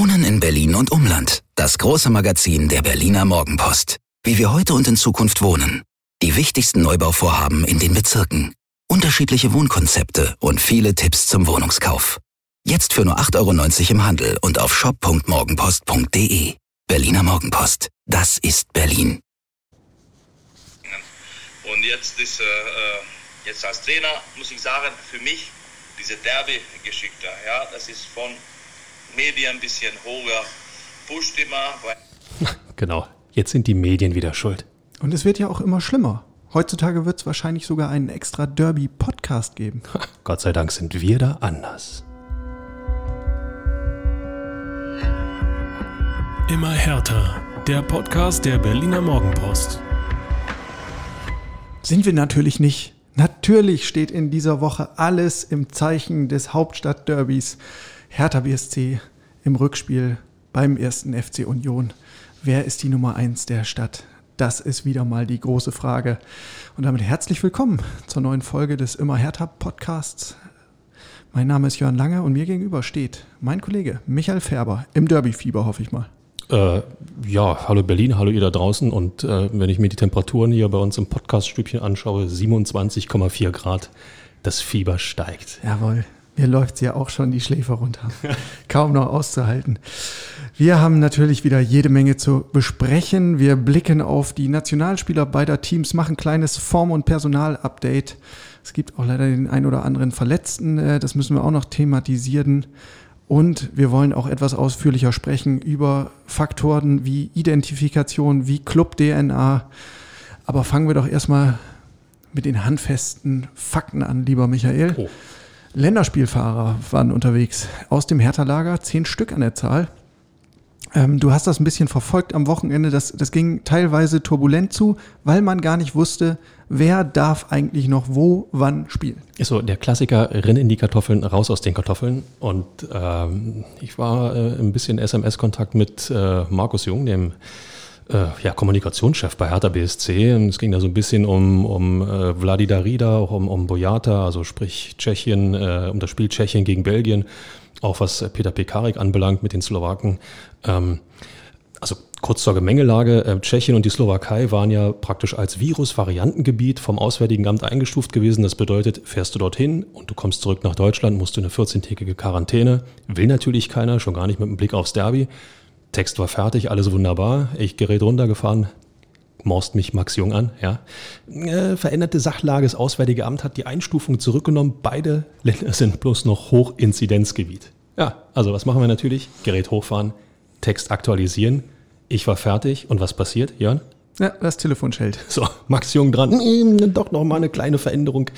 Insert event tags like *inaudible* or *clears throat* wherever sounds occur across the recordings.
Wohnen in Berlin und Umland. Das große Magazin der Berliner Morgenpost. Wie wir heute und in Zukunft wohnen. Die wichtigsten Neubauvorhaben in den Bezirken. Unterschiedliche Wohnkonzepte und viele Tipps zum Wohnungskauf. Jetzt für nur 8,90 Euro im Handel und auf shop.morgenpost.de. Berliner Morgenpost. Das ist Berlin. Und jetzt ist, äh, äh jetzt als Trainer muss ich sagen, für mich diese Derby-Geschichte, ja, das ist von Medien ein bisschen hoher, pusht immer. *laughs* Genau, jetzt sind die Medien wieder schuld. Und es wird ja auch immer schlimmer. Heutzutage wird es wahrscheinlich sogar einen extra Derby-Podcast geben. *laughs* Gott sei Dank sind wir da anders. Immer härter. Der Podcast der Berliner Morgenpost. Sind wir natürlich nicht. Natürlich steht in dieser Woche alles im Zeichen des Hauptstadtderbys. Hertha BSC im Rückspiel beim ersten FC Union. Wer ist die Nummer eins der Stadt? Das ist wieder mal die große Frage. Und damit herzlich willkommen zur neuen Folge des Immer Hertha Podcasts. Mein Name ist Jörn Lange und mir gegenüber steht mein Kollege Michael Färber im Derby-Fieber, hoffe ich mal. Äh, ja, hallo Berlin, hallo ihr da draußen. Und äh, wenn ich mir die Temperaturen hier bei uns im Podcaststübchen anschaue, 27,4 Grad, das Fieber steigt. Jawohl. Mir läuft ja auch schon die Schläfe runter. *laughs* Kaum noch auszuhalten. Wir haben natürlich wieder jede Menge zu besprechen. Wir blicken auf die Nationalspieler beider Teams, machen ein kleines Form- und Personal-Update. Es gibt auch leider den ein oder anderen Verletzten. Äh, das müssen wir auch noch thematisieren. Und wir wollen auch etwas ausführlicher sprechen über Faktoren wie Identifikation, wie Club-DNA. Aber fangen wir doch erstmal mit den handfesten Fakten an, lieber Michael. Oh. Länderspielfahrer waren unterwegs aus dem Hertha-Lager, zehn Stück an der Zahl. Ähm, du hast das ein bisschen verfolgt am Wochenende. Das, das ging teilweise turbulent zu, weil man gar nicht wusste, wer darf eigentlich noch wo, wann spielen. Ist so der Klassiker, renn in die Kartoffeln, raus aus den Kartoffeln. Und ähm, ich war äh, ein bisschen SMS-Kontakt mit äh, Markus Jung, dem äh, ja, Kommunikationschef bei Hertha BSC. Und es ging da so ein bisschen um, um äh, Vladi Darida, auch um, um Boyata, also sprich Tschechien, äh, um das Spiel Tschechien gegen Belgien, auch was Peter Pekarik anbelangt mit den Slowaken. Ähm, also kurz zur Gemengelage, äh, Tschechien und die Slowakei waren ja praktisch als Virus-Variantengebiet vom Auswärtigen Amt eingestuft gewesen. Das bedeutet, fährst du dorthin und du kommst zurück nach Deutschland, musst du eine 14-tägige Quarantäne. Will natürlich keiner, schon gar nicht mit dem Blick aufs Derby. Text war fertig, alles wunderbar. Ich Gerät runtergefahren, morst mich Max Jung an, ja. Äh, veränderte Sachlage, das Auswärtige Amt hat die Einstufung zurückgenommen. Beide Länder sind bloß noch Hochinzidenzgebiet. Ja, also was machen wir natürlich? Gerät hochfahren, Text aktualisieren. Ich war fertig und was passiert, Jörn? Ja, das Telefon schellt. So, Max Jung dran. Hm, doch noch mal eine kleine Veränderung,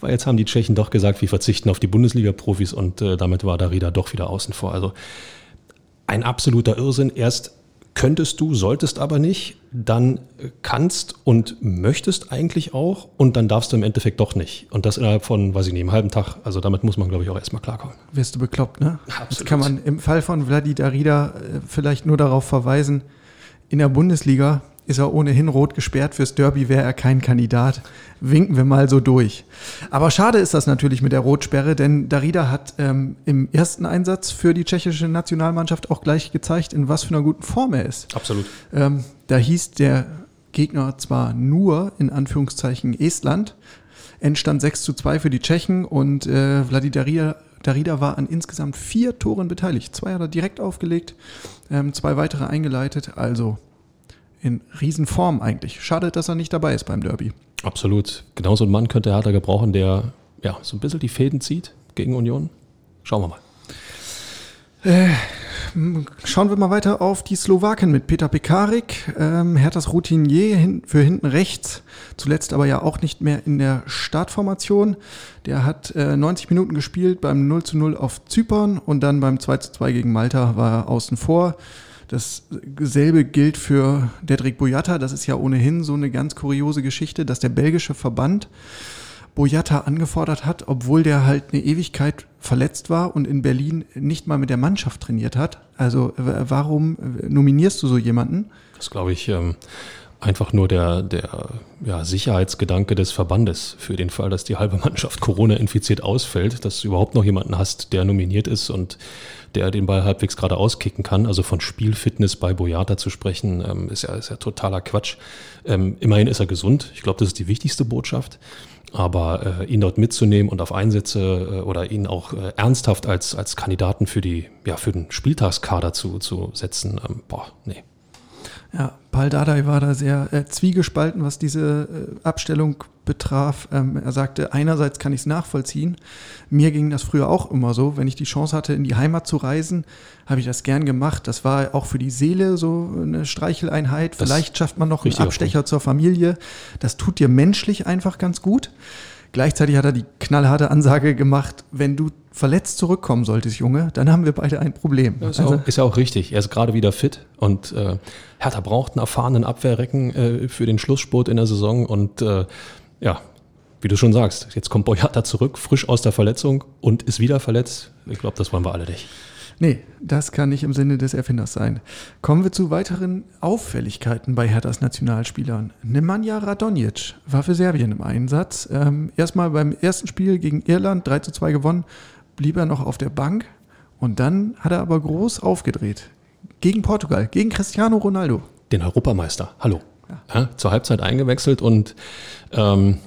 weil jetzt haben die Tschechen doch gesagt, wir verzichten auf die Bundesliga-Profis und äh, damit war Darida doch wieder außen vor. Also ein absoluter Irrsinn. Erst könntest du, solltest aber nicht, dann kannst und möchtest eigentlich auch und dann darfst du im Endeffekt doch nicht. Und das innerhalb von, weiß ich nicht, einem halben Tag. Also damit muss man, glaube ich, auch erstmal klarkommen. Wirst du bekloppt, ne? Absolut. Das kann man im Fall von Vladi Darida äh, vielleicht nur darauf verweisen, in der Bundesliga ist er ohnehin rot gesperrt. Fürs Derby wäre er kein Kandidat. Winken wir mal so durch. Aber schade ist das natürlich mit der Rotsperre, denn Darida hat ähm, im ersten Einsatz für die tschechische Nationalmannschaft auch gleich gezeigt, in was für einer guten Form er ist. Absolut. Ähm, da hieß der Gegner zwar nur in Anführungszeichen Estland, Endstand 6 zu 2 für die Tschechen und äh, Vladi Darida, Darida war an insgesamt vier Toren beteiligt. Zwei hat er direkt aufgelegt, ähm, zwei weitere eingeleitet. Also in Riesenform eigentlich. Schade, dass er nicht dabei ist beim Derby. Absolut. Genauso ein Mann könnte Hertha gebrauchen, der ja so ein bisschen die Fäden zieht gegen Union. Schauen wir mal. Äh, schauen wir mal weiter auf die Slowaken mit Peter Pekarik, ähm, Herthas Routinier hin, für hinten rechts, zuletzt aber ja auch nicht mehr in der Startformation. Der hat äh, 90 Minuten gespielt beim 0 zu 0 auf Zypern und dann beim 2 zu 2 gegen Malta war er außen vor. Dasselbe gilt für Dedrick Boyata. Das ist ja ohnehin so eine ganz kuriose Geschichte, dass der belgische Verband Boyata angefordert hat, obwohl der halt eine Ewigkeit verletzt war und in Berlin nicht mal mit der Mannschaft trainiert hat. Also warum nominierst du so jemanden? Das glaube ich. Ähm einfach nur der, der ja, Sicherheitsgedanke des Verbandes für den Fall, dass die halbe Mannschaft Corona infiziert ausfällt, dass du überhaupt noch jemanden hast, der nominiert ist und der den Ball halbwegs gerade auskicken kann. Also von Spielfitness bei Boyata zu sprechen, ähm, ist, ja, ist ja totaler Quatsch. Ähm, immerhin ist er gesund. Ich glaube, das ist die wichtigste Botschaft. Aber äh, ihn dort mitzunehmen und auf Einsätze äh, oder ihn auch äh, ernsthaft als, als Kandidaten für, die, ja, für den Spieltagskader zu, zu setzen, ähm, boah, nee. Ja, Paul Dardai war da sehr äh, zwiegespalten, was diese äh, Abstellung betraf. Ähm, er sagte, einerseits kann ich es nachvollziehen. Mir ging das früher auch immer so. Wenn ich die Chance hatte, in die Heimat zu reisen, habe ich das gern gemacht. Das war auch für die Seele so eine Streicheleinheit. Das Vielleicht schafft man noch einen Abstecher Punkt. zur Familie. Das tut dir menschlich einfach ganz gut. Gleichzeitig hat er die knallharte Ansage gemacht, wenn du verletzt zurückkommen solltest, Junge, dann haben wir beide ein Problem. Ist, also, auch, ist ja auch richtig. Er ist gerade wieder fit und äh, Hertha braucht einen erfahrenen Abwehrrecken äh, für den Schlussspurt in der Saison und äh, ja, wie du schon sagst, jetzt kommt Boyata zurück, frisch aus der Verletzung und ist wieder verletzt. Ich glaube, das wollen wir alle nicht. Nee, das kann nicht im Sinne des Erfinders sein. Kommen wir zu weiteren Auffälligkeiten bei Herthas Nationalspielern. Nemanja Radonjic war für Serbien im Einsatz. Ähm, erstmal beim ersten Spiel gegen Irland 3 zu 2 gewonnen, blieb er noch auf der Bank und dann hat er aber groß aufgedreht. Gegen Portugal, gegen Cristiano Ronaldo. Den Europameister, hallo. Ja. Ja, zur Halbzeit eingewechselt und ähm,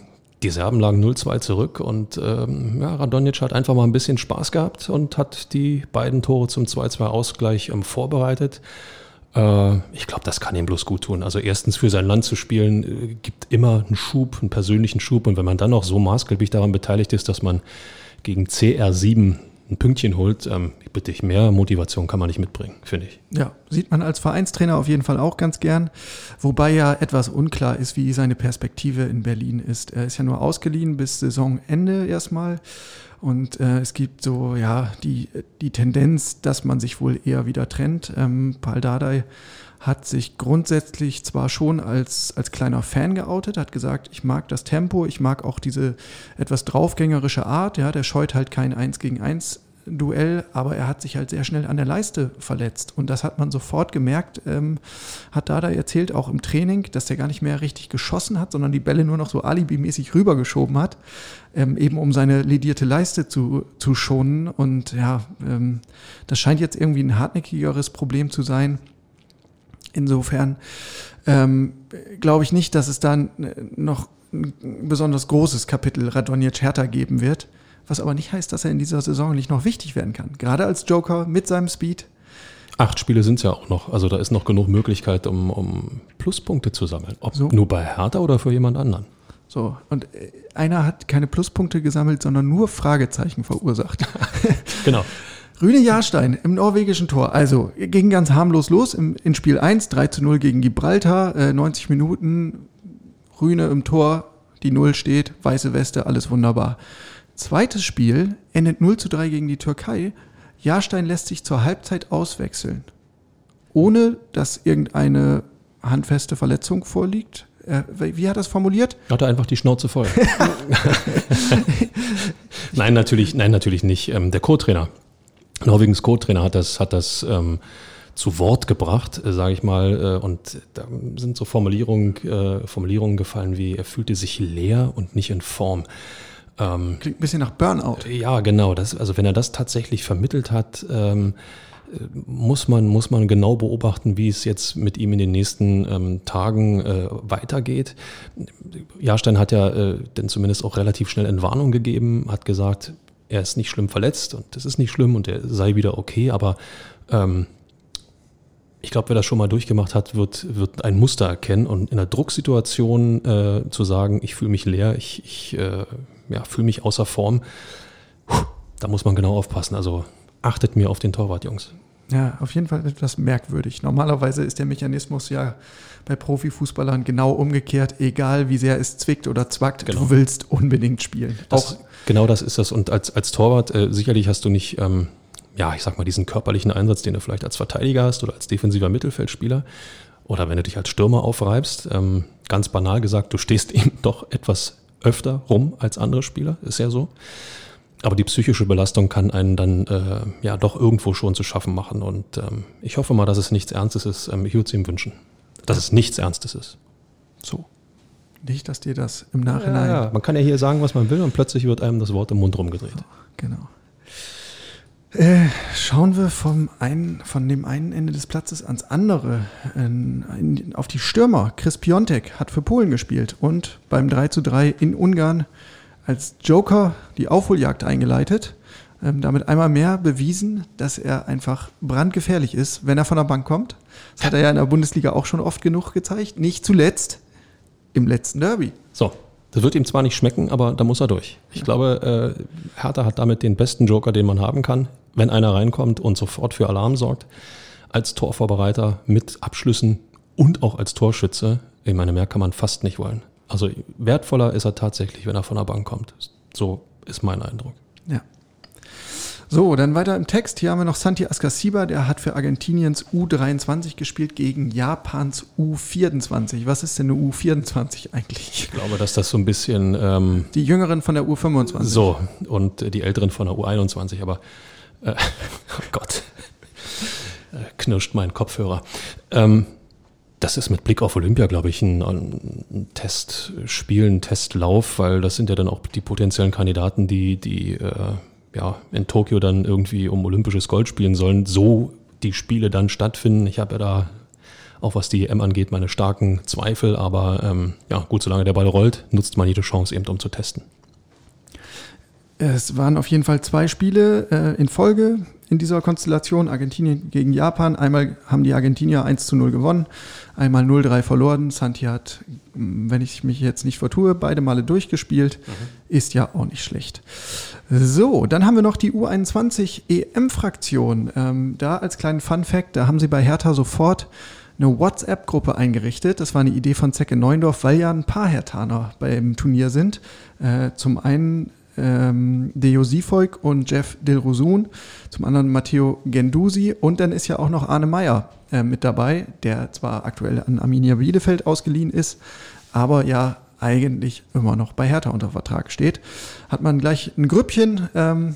die Serben lagen 0-2 zurück und ähm, ja, Radonjic hat einfach mal ein bisschen Spaß gehabt und hat die beiden Tore zum 2-2-Ausgleich ähm, vorbereitet. Äh, ich glaube, das kann ihm bloß gut tun. Also erstens für sein Land zu spielen, äh, gibt immer einen Schub, einen persönlichen Schub. Und wenn man dann noch so maßgeblich daran beteiligt ist, dass man gegen CR7 ein Pünktchen holt, ähm, bitte ich, mehr Motivation kann man nicht mitbringen, finde ich. Ja, sieht man als Vereinstrainer auf jeden Fall auch ganz gern. Wobei ja etwas unklar ist, wie seine Perspektive in Berlin ist. Er ist ja nur ausgeliehen bis Saisonende erstmal. Und äh, es gibt so, ja, die, die Tendenz, dass man sich wohl eher wieder trennt. Ähm, Paul Dardai hat sich grundsätzlich zwar schon als, als kleiner Fan geoutet, hat gesagt, ich mag das Tempo, ich mag auch diese etwas draufgängerische Art, ja, der scheut halt kein Eins gegen Eins Duell, aber er hat sich halt sehr schnell an der Leiste verletzt. Und das hat man sofort gemerkt, ähm, hat Dada erzählt, auch im Training, dass der gar nicht mehr richtig geschossen hat, sondern die Bälle nur noch so alibimäßig rübergeschoben hat, ähm, eben um seine ledierte Leiste zu, zu schonen. Und ja, ähm, das scheint jetzt irgendwie ein hartnäckigeres Problem zu sein Insofern ähm, glaube ich nicht, dass es dann noch ein besonders großes Kapitel Radonjic Hertha geben wird, was aber nicht heißt, dass er in dieser Saison nicht noch wichtig werden kann. Gerade als Joker mit seinem Speed. Acht Spiele sind es ja auch noch. Also da ist noch genug Möglichkeit, um, um Pluspunkte zu sammeln. Ob so. nur bei Hertha oder für jemand anderen. So, und äh, einer hat keine Pluspunkte gesammelt, sondern nur Fragezeichen verursacht. *laughs* genau. *laughs* Rüne Jahrstein im norwegischen Tor. Also ging ganz harmlos los im, in Spiel 1, 3 zu 0 gegen Gibraltar, äh, 90 Minuten, Rüne im Tor, die Null steht, weiße Weste, alles wunderbar. Zweites Spiel endet 0 zu 3 gegen die Türkei. Jahrstein lässt sich zur Halbzeit auswechseln, ohne dass irgendeine handfeste Verletzung vorliegt. Äh, wie hat er das formuliert? Hat er einfach die Schnauze voll. *laughs* nein, natürlich, nein, natürlich nicht. Ähm, der Co-Trainer Norwegens Co-Trainer hat das, hat das ähm, zu Wort gebracht, äh, sage ich mal. Äh, und da sind so Formulierungen, äh, Formulierungen gefallen wie, er fühlte sich leer und nicht in Form. Ähm, Klingt ein bisschen nach Burnout. Ja, genau. Das, also wenn er das tatsächlich vermittelt hat, ähm, muss man, muss man genau beobachten, wie es jetzt mit ihm in den nächsten ähm, Tagen äh, weitergeht. Jahrstein hat ja äh, denn zumindest auch relativ schnell Entwarnung gegeben, hat gesagt, er ist nicht schlimm verletzt und das ist nicht schlimm und er sei wieder okay, aber ähm, ich glaube, wer das schon mal durchgemacht hat, wird, wird ein Muster erkennen und in einer Drucksituation äh, zu sagen, ich fühle mich leer, ich, ich äh, ja, fühle mich außer Form, da muss man genau aufpassen. Also achtet mir auf den Torwart, Jungs. Ja, auf jeden Fall etwas merkwürdig. Normalerweise ist der Mechanismus ja bei Profifußballern genau umgekehrt, egal wie sehr es zwickt oder zwackt, genau. du willst unbedingt spielen. Das, Auch genau das ist das. Und als, als Torwart, äh, sicherlich hast du nicht, ähm, ja, ich sag mal, diesen körperlichen Einsatz, den du vielleicht als Verteidiger hast oder als defensiver Mittelfeldspieler. Oder wenn du dich als Stürmer aufreibst, ähm, ganz banal gesagt, du stehst *laughs* eben doch etwas öfter rum als andere Spieler, ist ja so. Aber die psychische Belastung kann einen dann äh, ja doch irgendwo schon zu schaffen machen. Und ähm, ich hoffe mal, dass es nichts Ernstes ist. Ähm, ich würde es ihm wünschen, dass es nichts Ernstes ist. So. Nicht, dass dir das im Nachhinein. Ja, ja, man kann ja hier sagen, was man will und plötzlich wird einem das Wort im Mund rumgedreht. Genau. Äh, schauen wir vom einen, von dem einen Ende des Platzes ans andere. In, in, auf die Stürmer. Chris Piontek hat für Polen gespielt und beim 3 zu 3 in Ungarn als Joker die Aufholjagd eingeleitet. Ähm, damit einmal mehr bewiesen, dass er einfach brandgefährlich ist, wenn er von der Bank kommt. Das hat er ja in der Bundesliga auch schon oft genug gezeigt. Nicht zuletzt im letzten Derby. So, das wird ihm zwar nicht schmecken, aber da muss er durch. Ich glaube, äh, Hertha hat damit den besten Joker, den man haben kann, wenn einer reinkommt und sofort für Alarm sorgt. Als Torvorbereiter mit Abschlüssen und auch als Torschütze. Ich meine, mehr kann man fast nicht wollen. Also wertvoller ist er tatsächlich, wenn er von der Bank kommt. So ist mein Eindruck. Ja. So, dann weiter im Text. Hier haben wir noch Santi Ascasiba, der hat für Argentiniens U23 gespielt gegen Japans U24. Was ist denn eine U24 eigentlich? Ich glaube, dass das so ein bisschen. Ähm, die Jüngeren von der U25. So, und die Älteren von der U21, aber. Äh, *laughs* oh Gott. Äh, knirscht mein Kopfhörer. Ähm, das ist mit Blick auf Olympia, glaube ich, ein, Testspiel, ein Testlauf, weil das sind ja dann auch die potenziellen Kandidaten, die, die äh, ja, in Tokio dann irgendwie um olympisches Gold spielen sollen, so die Spiele dann stattfinden. Ich habe ja da auch was die EM angeht, meine starken Zweifel, aber ähm, ja, gut, solange der Ball rollt, nutzt man jede Chance eben, um zu testen. Es waren auf jeden Fall zwei Spiele äh, in Folge in dieser Konstellation. Argentinien gegen Japan. Einmal haben die Argentinier 1 zu 0 gewonnen, einmal 0-3 verloren. Santi hat, wenn ich mich jetzt nicht vertue, beide Male durchgespielt. Mhm. Ist ja auch nicht schlecht. So, dann haben wir noch die U21 EM-Fraktion. Ähm, da als kleinen Fun-Fact, da haben sie bei Hertha sofort eine WhatsApp-Gruppe eingerichtet. Das war eine Idee von Zecke Neundorf, weil ja ein paar Hertaner beim Turnier sind. Äh, zum einen ähm, Deo Sifolk und Jeff Dilrosun, zum anderen Matteo Gendusi und dann ist ja auch noch Arne Meyer äh, mit dabei, der zwar aktuell an Arminia Bielefeld ausgeliehen ist, aber ja eigentlich immer noch bei Hertha unter Vertrag steht. Hat man gleich ein Grüppchen ähm,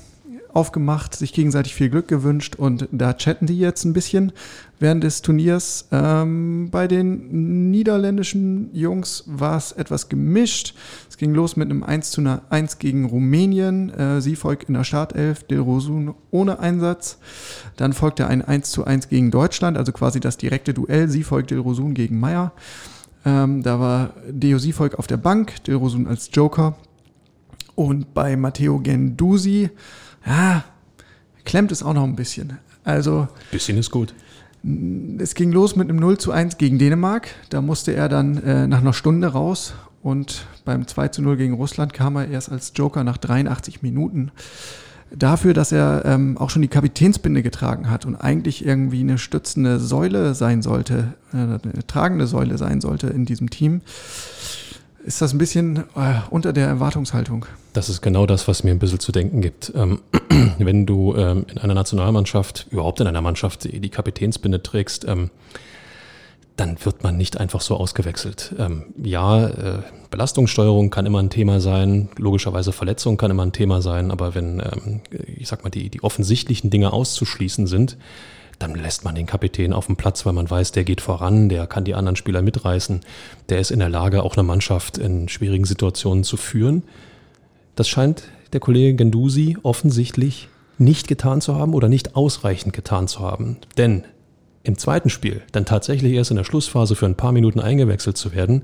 aufgemacht, sich gegenseitig viel Glück gewünscht und da chatten die jetzt ein bisschen während des Turniers. Ähm, bei den niederländischen Jungs war es etwas gemischt. Es ging los mit einem 1 zu 1 gegen Rumänien. Äh, sie folgt in der Startelf, Dilrosun ohne Einsatz. Dann folgte ein 1 zu 1 gegen Deutschland, also quasi das direkte Duell. Sie folgt Dilrosun gegen Meyer. Ähm, da war Deo Siefolk auf der Bank, Dilrosun als Joker. Und bei Matteo Gendusi ja, klemmt es auch noch ein bisschen. Also. Bisschen ist gut. Es ging los mit einem 0 zu 1 gegen Dänemark. Da musste er dann äh, nach einer Stunde raus. Und beim 2 zu 0 gegen Russland kam er erst als Joker nach 83 Minuten. Dafür, dass er ähm, auch schon die Kapitänsbinde getragen hat und eigentlich irgendwie eine stützende Säule sein sollte, äh, eine tragende Säule sein sollte in diesem Team, ist das ein bisschen äh, unter der Erwartungshaltung. Das ist genau das, was mir ein bisschen zu denken gibt. Ähm, *clears throat* wenn du ähm, in einer Nationalmannschaft, überhaupt in einer Mannschaft, die Kapitänsbinde trägst, ähm, dann wird man nicht einfach so ausgewechselt. Ähm, ja, äh, Belastungssteuerung kann immer ein Thema sein, logischerweise Verletzung kann immer ein Thema sein, aber wenn, ähm, ich sag mal, die, die offensichtlichen Dinge auszuschließen sind, dann lässt man den Kapitän auf dem Platz, weil man weiß, der geht voran, der kann die anderen Spieler mitreißen, der ist in der Lage, auch eine Mannschaft in schwierigen Situationen zu führen. Das scheint der Kollege Gendusi offensichtlich nicht getan zu haben oder nicht ausreichend getan zu haben. Denn im zweiten Spiel dann tatsächlich erst in der Schlussphase für ein paar Minuten eingewechselt zu werden,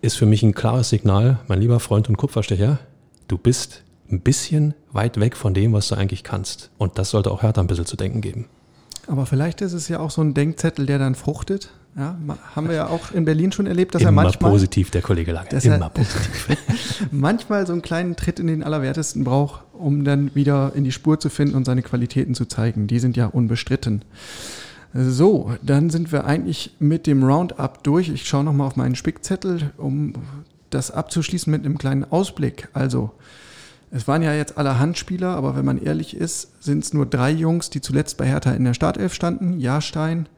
ist für mich ein klares Signal, mein lieber Freund und Kupferstecher, du bist ein bisschen weit weg von dem, was du eigentlich kannst. Und das sollte auch Hertha ein bisschen zu denken geben. Aber vielleicht ist es ja auch so ein Denkzettel, der dann fruchtet. Ja, haben wir ja auch in Berlin schon erlebt, dass Immer er manchmal. positiv, der Kollege Lange. Immer positiv. *laughs* manchmal so einen kleinen Tritt in den Allerwertesten braucht, um dann wieder in die Spur zu finden und seine Qualitäten zu zeigen. Die sind ja unbestritten. So, dann sind wir eigentlich mit dem Roundup durch. Ich schaue nochmal auf meinen Spickzettel, um das abzuschließen mit einem kleinen Ausblick. Also, es waren ja jetzt alle Handspieler, aber wenn man ehrlich ist, sind es nur drei Jungs, die zuletzt bei Hertha in der Startelf standen. Jahrstein,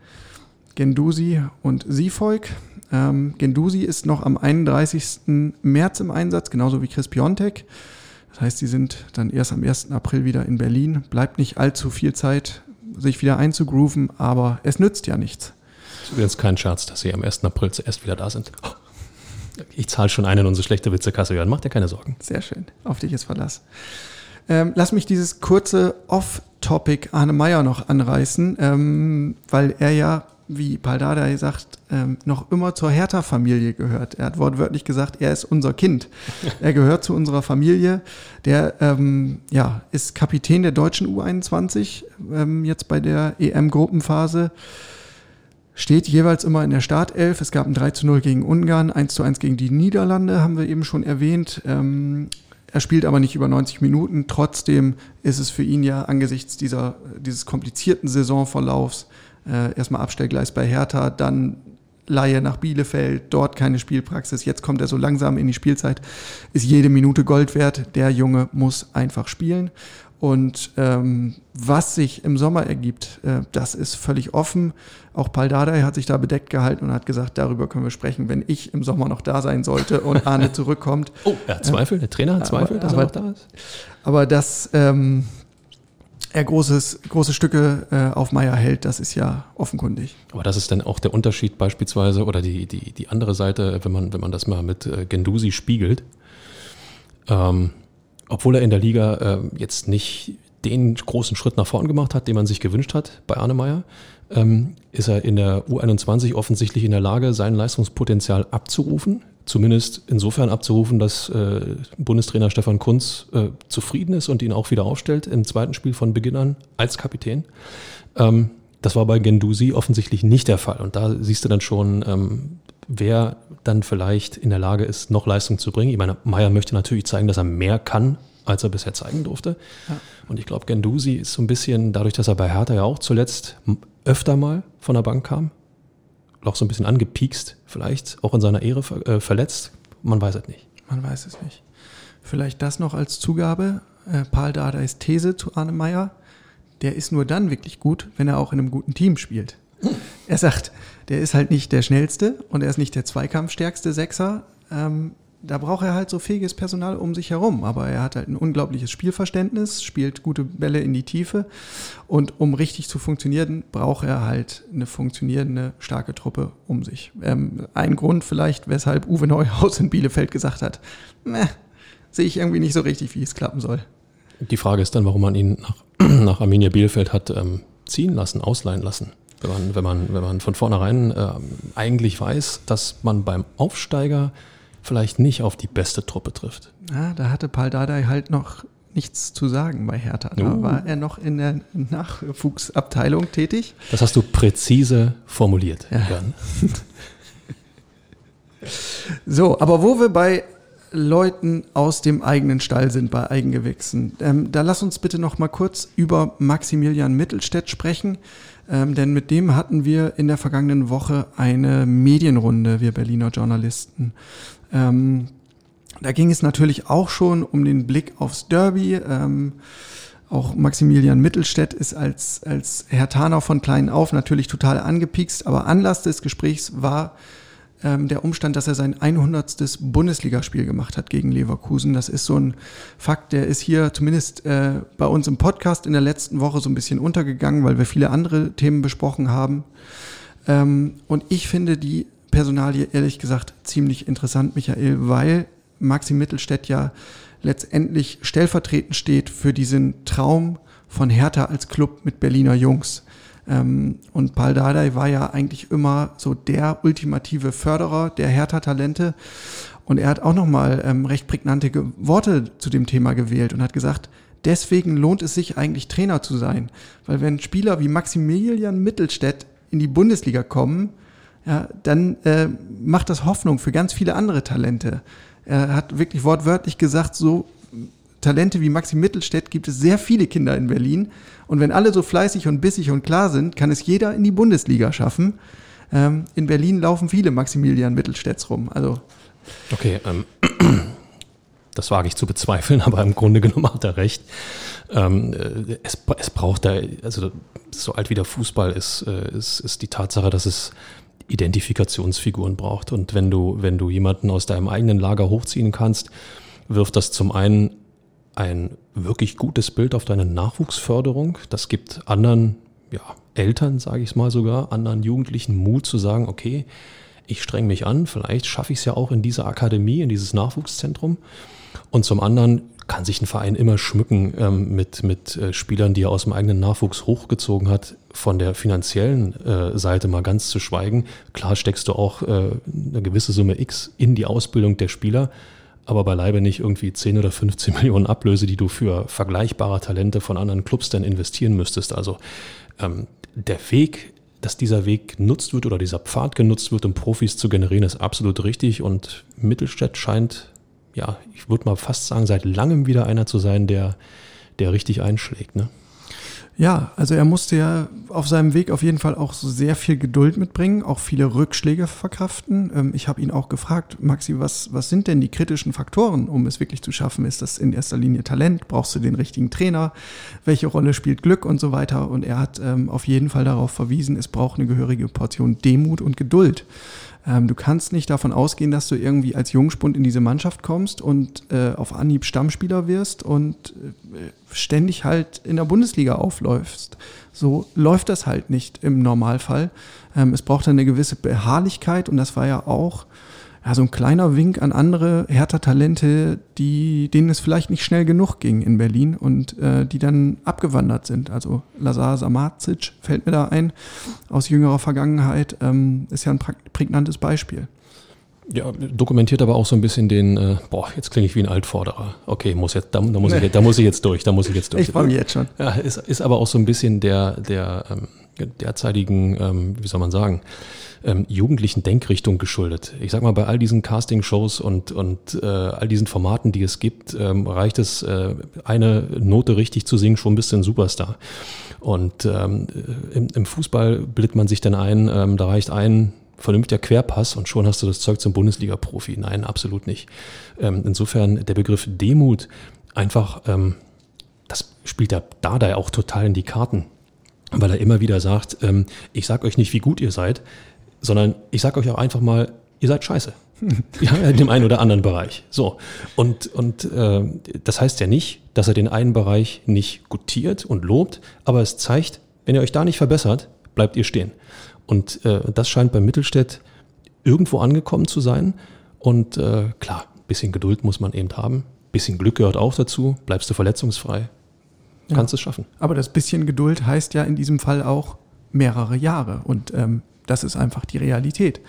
Gendusi und Siefolk. Ähm, Gendusi ist noch am 31. März im Einsatz, genauso wie Chris Piontek. Das heißt, sie sind dann erst am 1. April wieder in Berlin. Bleibt nicht allzu viel Zeit, sich wieder einzugrooven, aber es nützt ja nichts. Es ist übrigens kein Scherz, dass sie am 1. April zuerst wieder da sind. Ich zahle schon einen in unsere schlechte Witzekasse, Jörn. Mach dir keine Sorgen. Sehr schön. Auf dich ist Verlass. Ähm, lass mich dieses kurze Off-Topic Arne Meyer noch anreißen, ähm, weil er ja, wie Paul Dardai sagt, ähm, noch immer zur Hertha-Familie gehört. Er hat wortwörtlich gesagt, er ist unser Kind. *laughs* er gehört zu unserer Familie. Der ähm, ja, ist Kapitän der deutschen U21, ähm, jetzt bei der EM-Gruppenphase steht jeweils immer in der Startelf. Es gab ein 3 zu 0 gegen Ungarn, 1 zu 1 gegen die Niederlande, haben wir eben schon erwähnt. Ähm, er spielt aber nicht über 90 Minuten. Trotzdem ist es für ihn ja angesichts dieser, dieses komplizierten Saisonverlaufs äh, erstmal Abstellgleis bei Hertha, dann Laie nach Bielefeld, dort keine Spielpraxis. Jetzt kommt er so langsam in die Spielzeit, ist jede Minute Gold wert. Der Junge muss einfach spielen. Und ähm, was sich im Sommer ergibt, äh, das ist völlig offen. Auch Paul Dardai hat sich da bedeckt gehalten und hat gesagt, darüber können wir sprechen, wenn ich im Sommer noch da sein sollte und *laughs* Arne zurückkommt. Oh, er hat Zweifel, der Trainer hat Zweifel, aber, dass er noch da ist. Aber dass ähm, er großes, große Stücke äh, auf Meier hält, das ist ja offenkundig. Aber das ist dann auch der Unterschied beispielsweise oder die, die, die andere Seite, wenn man, wenn man das mal mit äh, Gendusi spiegelt. Ähm, obwohl er in der Liga äh, jetzt nicht den großen Schritt nach vorn gemacht hat, den man sich gewünscht hat bei Arnemeyer, ähm, ist er in der U21 offensichtlich in der Lage, sein Leistungspotenzial abzurufen. Zumindest insofern abzurufen, dass äh, Bundestrainer Stefan Kunz äh, zufrieden ist und ihn auch wieder aufstellt im zweiten Spiel von Beginn an als Kapitän. Ähm, das war bei Gendusi offensichtlich nicht der Fall. Und da siehst du dann schon, ähm, wer dann vielleicht in der Lage ist, noch Leistung zu bringen. Ich meine, Meier möchte natürlich zeigen, dass er mehr kann, als er bisher zeigen durfte. Ja. Und ich glaube, Gendusi ist so ein bisschen, dadurch, dass er bei Hertha ja auch zuletzt öfter mal von der Bank kam, auch so ein bisschen angepiekst, vielleicht auch in seiner Ehre äh, verletzt. Man weiß es nicht. Man weiß es nicht. Vielleicht das noch als Zugabe. Äh, Paul Dardais These zu Arne Meyer. Der ist nur dann wirklich gut, wenn er auch in einem guten Team spielt. Er sagt, der ist halt nicht der schnellste und er ist nicht der zweikampfstärkste Sechser. Ähm, da braucht er halt so fähiges Personal um sich herum. Aber er hat halt ein unglaubliches Spielverständnis, spielt gute Bälle in die Tiefe. Und um richtig zu funktionieren, braucht er halt eine funktionierende, starke Truppe um sich. Ähm, ein Grund vielleicht, weshalb Uwe Neuhaus in Bielefeld gesagt hat, sehe ich irgendwie nicht so richtig, wie es klappen soll. Die Frage ist dann, warum man ihn nach, *clears throat* nach Arminia Bielefeld hat ähm, ziehen lassen, ausleihen lassen. Wenn man, wenn man, wenn man von vornherein äh, eigentlich weiß, dass man beim Aufsteiger vielleicht nicht auf die beste Truppe trifft. Ja, da hatte Paul Dardai halt noch nichts zu sagen bei Hertha. Da uh. war er noch in der Nachwuchsabteilung tätig. Das hast du präzise formuliert, ja. Jan. *laughs* so, aber wo wir bei Leuten aus dem eigenen Stall sind, bei Eigengewächsen, ähm, da lass uns bitte noch mal kurz über Maximilian Mittelstädt sprechen. Ähm, denn mit dem hatten wir in der vergangenen Woche eine Medienrunde, wir Berliner Journalisten. Ähm, da ging es natürlich auch schon um den Blick aufs Derby. Ähm, auch Maximilian Mittelstädt ist als, als Herr Tanau von klein auf natürlich total angepiekst, aber Anlass des Gesprächs war ähm, der Umstand, dass er sein 100. Bundesligaspiel gemacht hat gegen Leverkusen. Das ist so ein Fakt, der ist hier zumindest äh, bei uns im Podcast in der letzten Woche so ein bisschen untergegangen, weil wir viele andere Themen besprochen haben. Ähm, und ich finde die Personalie ehrlich gesagt ziemlich interessant, Michael, weil Maxi Mittelstädt ja letztendlich stellvertretend steht für diesen Traum von Hertha als Club mit Berliner Jungs. Ähm, und Paul Dardai war ja eigentlich immer so der ultimative Förderer der Hertha-Talente. Und er hat auch nochmal ähm, recht prägnante Worte zu dem Thema gewählt und hat gesagt, deswegen lohnt es sich eigentlich Trainer zu sein. Weil wenn Spieler wie Maximilian Mittelstädt in die Bundesliga kommen, ja, dann äh, macht das Hoffnung für ganz viele andere Talente. Er hat wirklich wortwörtlich gesagt, so Talente wie Maxi Mittelstädt gibt es sehr viele Kinder in Berlin. Und wenn alle so fleißig und bissig und klar sind, kann es jeder in die Bundesliga schaffen. Ähm, in Berlin laufen viele Maximilian Mittelstädts rum. Also okay, ähm, *clears throat* das wage ich zu bezweifeln, *laughs* aber im Grunde genommen hat er recht. Ähm, äh, es, es, braucht da, also so alt wie der Fußball ist, äh, ist, ist die Tatsache, dass es Identifikationsfiguren braucht. Und wenn du, wenn du jemanden aus deinem eigenen Lager hochziehen kannst, wirft das zum einen ein wirklich gutes Bild auf deine Nachwuchsförderung. Das gibt anderen ja, Eltern, sage ich es mal sogar, anderen Jugendlichen Mut zu sagen, okay, ich streng mich an, vielleicht schaffe ich es ja auch in dieser Akademie, in dieses Nachwuchszentrum. Und zum anderen kann sich ein Verein immer schmücken ähm, mit, mit äh, Spielern, die er aus dem eigenen Nachwuchs hochgezogen hat, von der finanziellen äh, Seite mal ganz zu schweigen. Klar steckst du auch äh, eine gewisse Summe X in die Ausbildung der Spieler, aber beileibe nicht irgendwie 10 oder 15 *laughs* Millionen Ablöse, die du für vergleichbare Talente von anderen Clubs dann investieren müsstest. Also ähm, der Weg, dass dieser Weg genutzt wird oder dieser Pfad genutzt wird, um Profis zu generieren, ist absolut richtig und Mittelstädt scheint ja, ich würde mal fast sagen, seit langem wieder einer zu sein, der, der richtig einschlägt. Ne? Ja, also er musste ja auf seinem Weg auf jeden Fall auch sehr viel Geduld mitbringen, auch viele Rückschläge verkraften. Ähm, ich habe ihn auch gefragt, Maxi, was, was sind denn die kritischen Faktoren, um es wirklich zu schaffen? Ist das in erster Linie Talent? Brauchst du den richtigen Trainer? Welche Rolle spielt Glück und so weiter? Und er hat ähm, auf jeden Fall darauf verwiesen, es braucht eine gehörige Portion Demut und Geduld. Ähm, du kannst nicht davon ausgehen, dass du irgendwie als Jungspund in diese Mannschaft kommst und äh, auf Anhieb Stammspieler wirst und äh, ständig halt in der Bundesliga aufläufst. So läuft das halt nicht im Normalfall. Ähm, es braucht eine gewisse Beharrlichkeit und das war ja auch ja, so ein kleiner Wink an andere Hertha-Talente, die, denen es vielleicht nicht schnell genug ging in Berlin und äh, die dann abgewandert sind. Also Lazar Samacic fällt mir da ein aus jüngerer Vergangenheit, ähm, ist ja ein prägnantes Beispiel. Ja, dokumentiert aber auch so ein bisschen den, äh, boah, jetzt klinge ich wie ein Altvorderer. Okay, muss jetzt, da, da muss nee. ich, da muss ich jetzt durch, da muss ich jetzt durch. Ich freue mich jetzt schon. Ja, ist, ist aber auch so ein bisschen der, der ähm, derzeitigen, ähm, wie soll man sagen, ähm, jugendlichen Denkrichtung geschuldet. Ich sag mal, bei all diesen Casting-Shows und, und äh, all diesen Formaten, die es gibt, ähm, reicht es, äh, eine Note richtig zu singen, schon ein Superstar. Und ähm, im, im Fußball blickt man sich dann ein, ähm, da reicht ein vernünftiger Querpass und schon hast du das Zeug zum Bundesliga-Profi. Nein, absolut nicht. Ähm, insofern der Begriff Demut einfach, ähm, das spielt der Dardai auch total in die Karten, weil er immer wieder sagt, ähm, ich sag euch nicht, wie gut ihr seid, sondern ich sage euch auch einfach mal, ihr seid scheiße. *laughs* ja, in dem einen oder anderen Bereich. So. Und, und äh, das heißt ja nicht, dass er den einen Bereich nicht gutiert und lobt, aber es zeigt, wenn ihr euch da nicht verbessert, bleibt ihr stehen. Und äh, das scheint bei Mittelstädt irgendwo angekommen zu sein. Und äh, klar, bisschen Geduld muss man eben haben. Bisschen Glück gehört auch dazu. Bleibst du verletzungsfrei, kannst ja. es schaffen. Aber das bisschen Geduld heißt ja in diesem Fall auch mehrere Jahre. Und ähm, das ist einfach die Realität.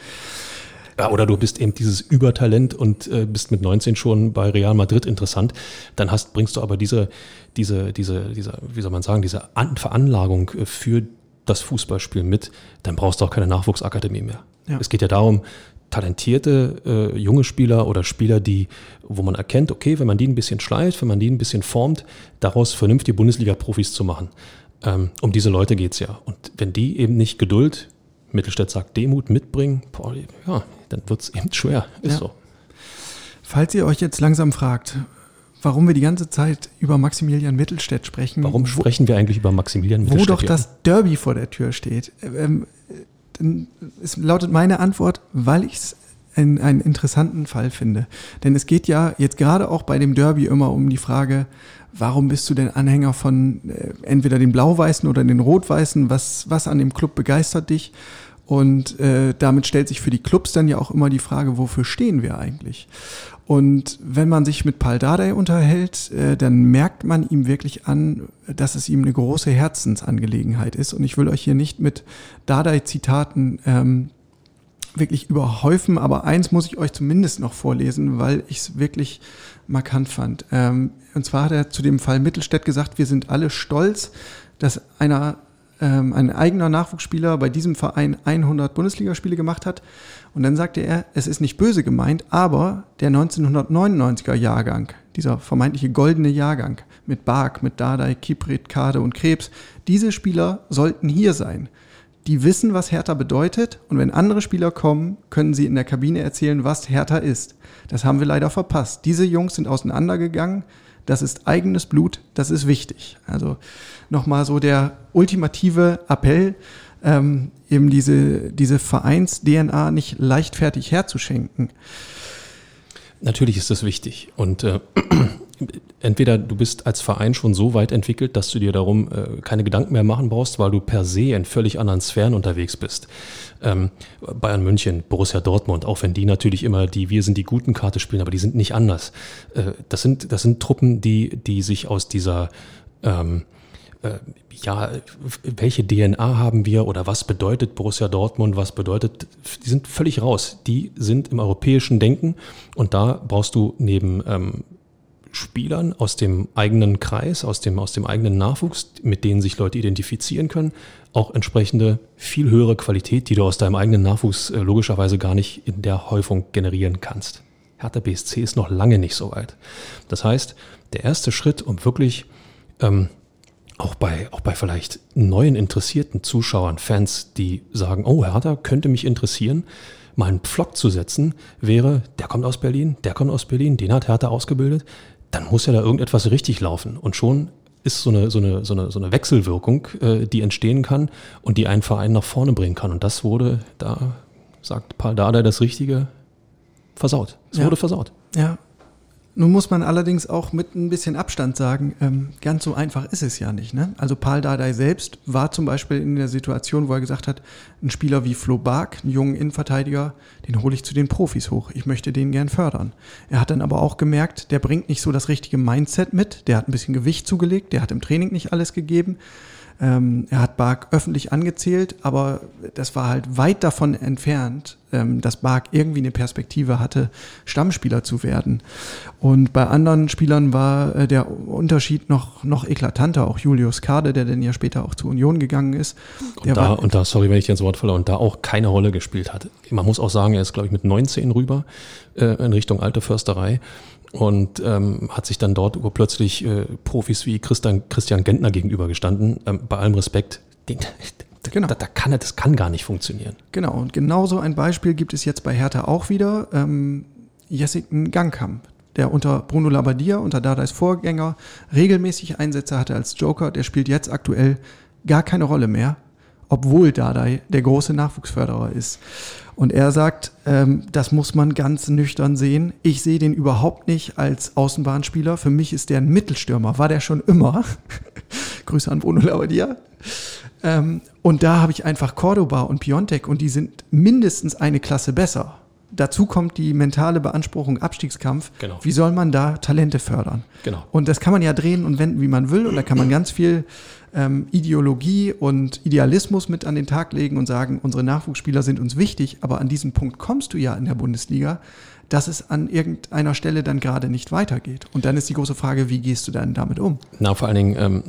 Ja, oder du bist eben dieses Übertalent und äh, bist mit 19 schon bei Real Madrid interessant. Dann hast, bringst du aber diese, diese, diese, diese, wie soll man sagen, diese An Veranlagung äh, für das Fußballspiel mit, dann brauchst du auch keine Nachwuchsakademie mehr. Ja. Es geht ja darum, talentierte äh, junge Spieler oder Spieler, die, wo man erkennt, okay, wenn man die ein bisschen schleift, wenn man die ein bisschen formt, daraus vernünftige Bundesliga-Profis zu machen. Ähm, um diese Leute geht's ja. Und wenn die eben nicht Geduld, Mittelstädt sagt Demut mitbringen, boah, ja, dann wird es eben schwer. Ist ja. so. Falls ihr euch jetzt langsam fragt, warum wir die ganze Zeit über Maximilian Mittelstädt sprechen. Warum sprechen wir eigentlich über Maximilian Mittelstädt? Wo doch das Derby vor der Tür steht. Ähm, es lautet meine Antwort, weil ich es einen, einen interessanten Fall finde. Denn es geht ja jetzt gerade auch bei dem Derby immer um die Frage, warum bist du denn Anhänger von äh, entweder den Blau-Weißen oder den Rot-Weißen? Was, was an dem Club begeistert dich? Und äh, damit stellt sich für die Clubs dann ja auch immer die Frage, wofür stehen wir eigentlich? Und wenn man sich mit Paul Dardai unterhält, äh, dann merkt man ihm wirklich an, dass es ihm eine große Herzensangelegenheit ist. Und ich will euch hier nicht mit Dardai-Zitaten ähm, wirklich überhäufen, aber eins muss ich euch zumindest noch vorlesen, weil ich es wirklich markant fand. Ähm, und zwar hat er zu dem Fall Mittelstädt gesagt, wir sind alle stolz, dass einer, ähm, ein eigener Nachwuchsspieler bei diesem Verein 100 Bundesligaspiele gemacht hat. Und dann sagte er, es ist nicht böse gemeint, aber der 1999er Jahrgang, dieser vermeintliche goldene Jahrgang mit Bark, mit Dardai, Kiprit, Kade und Krebs, diese Spieler sollten hier sein die wissen, was Hertha bedeutet und wenn andere Spieler kommen, können sie in der Kabine erzählen, was Hertha ist. Das haben wir leider verpasst. Diese Jungs sind auseinandergegangen. Das ist eigenes Blut, das ist wichtig. Also nochmal so der ultimative Appell, ähm, eben diese, diese Vereins-DNA nicht leichtfertig herzuschenken. Natürlich ist das wichtig und äh, entweder du bist als Verein schon so weit entwickelt, dass du dir darum äh, keine Gedanken mehr machen brauchst, weil du per se in völlig anderen Sphären unterwegs bist. Ähm, Bayern München, Borussia Dortmund, auch wenn die natürlich immer die Wir sind die guten Karte spielen, aber die sind nicht anders. Äh, das sind das sind Truppen, die die sich aus dieser ähm, äh, ja, welche DNA haben wir oder was bedeutet Borussia Dortmund, was bedeutet, die sind völlig raus. Die sind im europäischen Denken und da brauchst du neben ähm, Spielern aus dem eigenen Kreis, aus dem, aus dem eigenen Nachwuchs, mit denen sich Leute identifizieren können, auch entsprechende viel höhere Qualität, die du aus deinem eigenen Nachwuchs äh, logischerweise gar nicht in der Häufung generieren kannst. Hertha BSC ist noch lange nicht so weit. Das heißt, der erste Schritt, um wirklich ähm, auch bei, auch bei vielleicht neuen interessierten Zuschauern, Fans, die sagen, oh, Hertha könnte mich interessieren, mal einen Pflock zu setzen, wäre, der kommt aus Berlin, der kommt aus Berlin, den hat Hertha ausgebildet, dann muss ja da irgendetwas richtig laufen. Und schon ist so eine, so eine, so eine, so eine Wechselwirkung, äh, die entstehen kann und die einen Verein nach vorne bringen kann. Und das wurde, da sagt Paul Dada das Richtige, versaut. Es ja. wurde versaut. Ja, nun muss man allerdings auch mit ein bisschen Abstand sagen, ähm, ganz so einfach ist es ja nicht. Ne? Also Paul Dardai selbst war zum Beispiel in der Situation, wo er gesagt hat, ein Spieler wie Flo Bark, einen jungen Innenverteidiger, den hole ich zu den Profis hoch. Ich möchte den gern fördern. Er hat dann aber auch gemerkt, der bringt nicht so das richtige Mindset mit. Der hat ein bisschen Gewicht zugelegt, der hat im Training nicht alles gegeben. Ähm, er hat Bark öffentlich angezählt, aber das war halt weit davon entfernt, ähm, dass Bark irgendwie eine Perspektive hatte, Stammspieler zu werden. Und bei anderen Spielern war äh, der Unterschied noch, noch eklatanter. Auch Julius Kade, der dann ja später auch zur Union gegangen ist. Und da, und da, sorry, wenn ich dir ins Wort falle, und da auch keine Rolle gespielt hat. Man muss auch sagen, er ist, glaube ich, mit 19 rüber äh, in Richtung alte Försterei und ähm, hat sich dann dort plötzlich äh, Profis wie Christian, Christian Gentner gegenübergestanden. Ähm, bei allem Respekt, den, *laughs* genau. da, da, kann das kann gar nicht funktionieren. Genau, und genauso ein Beispiel gibt es jetzt bei Hertha auch wieder. Ähm, Jessica Gangkamp, der unter Bruno Labbadia, unter Dardais Vorgänger, regelmäßig Einsätze hatte als Joker, der spielt jetzt aktuell gar keine Rolle mehr, obwohl Dardai der große Nachwuchsförderer ist. Und er sagt, ähm, das muss man ganz nüchtern sehen. Ich sehe den überhaupt nicht als Außenbahnspieler. Für mich ist der ein Mittelstürmer, war der schon immer. *laughs* Grüße an Bruno Labbadia. Ähm, und da habe ich einfach Cordoba und Piontek und die sind mindestens eine Klasse besser. Dazu kommt die mentale Beanspruchung Abstiegskampf. Genau. Wie soll man da Talente fördern? Genau. Und das kann man ja drehen und wenden, wie man will. Und da kann man ganz viel ähm, Ideologie und Idealismus mit an den Tag legen und sagen, unsere Nachwuchsspieler sind uns wichtig, aber an diesem Punkt kommst du ja in der Bundesliga, dass es an irgendeiner Stelle dann gerade nicht weitergeht. Und dann ist die große Frage, wie gehst du dann damit um? Na, vor allen Dingen, ähm,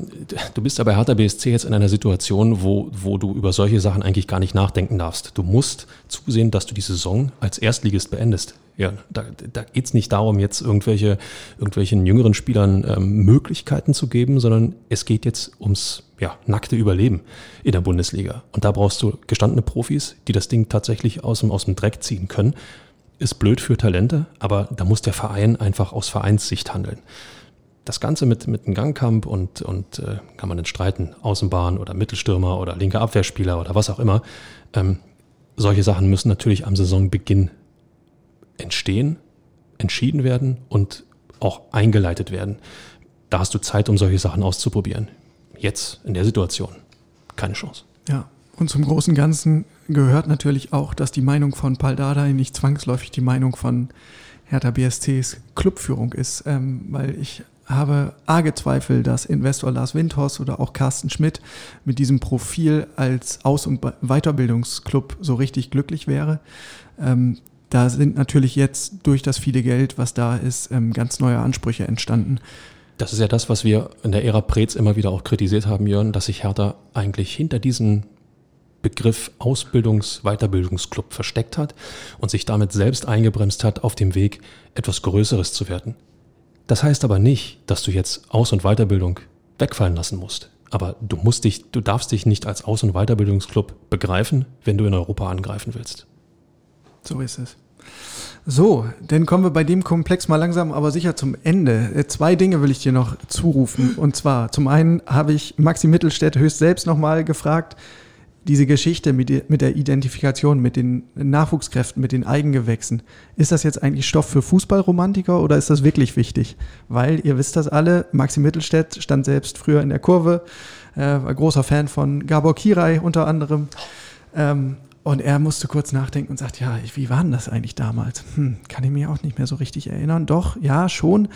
du bist aber Hertha BSC jetzt in einer Situation, wo, wo du über solche Sachen eigentlich gar nicht nachdenken darfst. Du musst zusehen, dass du die Saison als Erstligist beendest. Ja, da, da geht es nicht darum, jetzt irgendwelche, irgendwelchen jüngeren Spielern ähm, Möglichkeiten zu geben, sondern es geht jetzt ums ja, nackte Überleben in der Bundesliga. Und da brauchst du gestandene Profis, die das Ding tatsächlich aus dem, aus dem Dreck ziehen können. Ist blöd für Talente, aber da muss der Verein einfach aus Vereinssicht handeln. Das Ganze mit, mit einem Gangkamp und, und äh, kann man dann streiten, Außenbahn oder Mittelstürmer oder linker Abwehrspieler oder was auch immer. Ähm, solche Sachen müssen natürlich am Saisonbeginn entstehen, entschieden werden und auch eingeleitet werden. Da hast du Zeit, um solche Sachen auszuprobieren. Jetzt, in der Situation, keine Chance. Ja, und zum großen Ganzen gehört natürlich auch, dass die Meinung von Paul Dardai nicht zwangsläufig die Meinung von Hertha BSCs Clubführung ist, ähm, weil ich habe arge Zweifel, dass Investor Lars Windhorst oder auch Carsten Schmidt mit diesem Profil als Aus- und Weiterbildungsclub so richtig glücklich wäre. Ähm, da sind natürlich jetzt durch das viele Geld, was da ist, ähm, ganz neue Ansprüche entstanden. Das ist ja das, was wir in der Ära Preetz immer wieder auch kritisiert haben, Jörn, dass sich Hertha eigentlich hinter diesem Begriff Ausbildungs-, Weiterbildungsclub versteckt hat und sich damit selbst eingebremst hat, auf dem Weg etwas Größeres zu werden. Das heißt aber nicht, dass du jetzt Aus- und Weiterbildung wegfallen lassen musst. Aber du musst dich, du darfst dich nicht als Aus- und Weiterbildungsclub begreifen, wenn du in Europa angreifen willst. So ist es. So, dann kommen wir bei dem Komplex mal langsam, aber sicher zum Ende. Äh, zwei Dinge will ich dir noch zurufen. Und zwar, zum einen habe ich Maxi Mittelstädt höchst selbst nochmal gefragt, diese Geschichte mit, mit der Identifikation, mit den Nachwuchskräften, mit den Eigengewächsen, ist das jetzt eigentlich Stoff für Fußballromantiker oder ist das wirklich wichtig? Weil ihr wisst das alle, Maxi Mittelstädt stand selbst früher in der Kurve, äh, war großer Fan von Gabor Kirai unter anderem. Ähm, und er musste kurz nachdenken und sagt, ja, wie war denn das eigentlich damals? Hm, kann ich mich auch nicht mehr so richtig erinnern. Doch, ja, schon.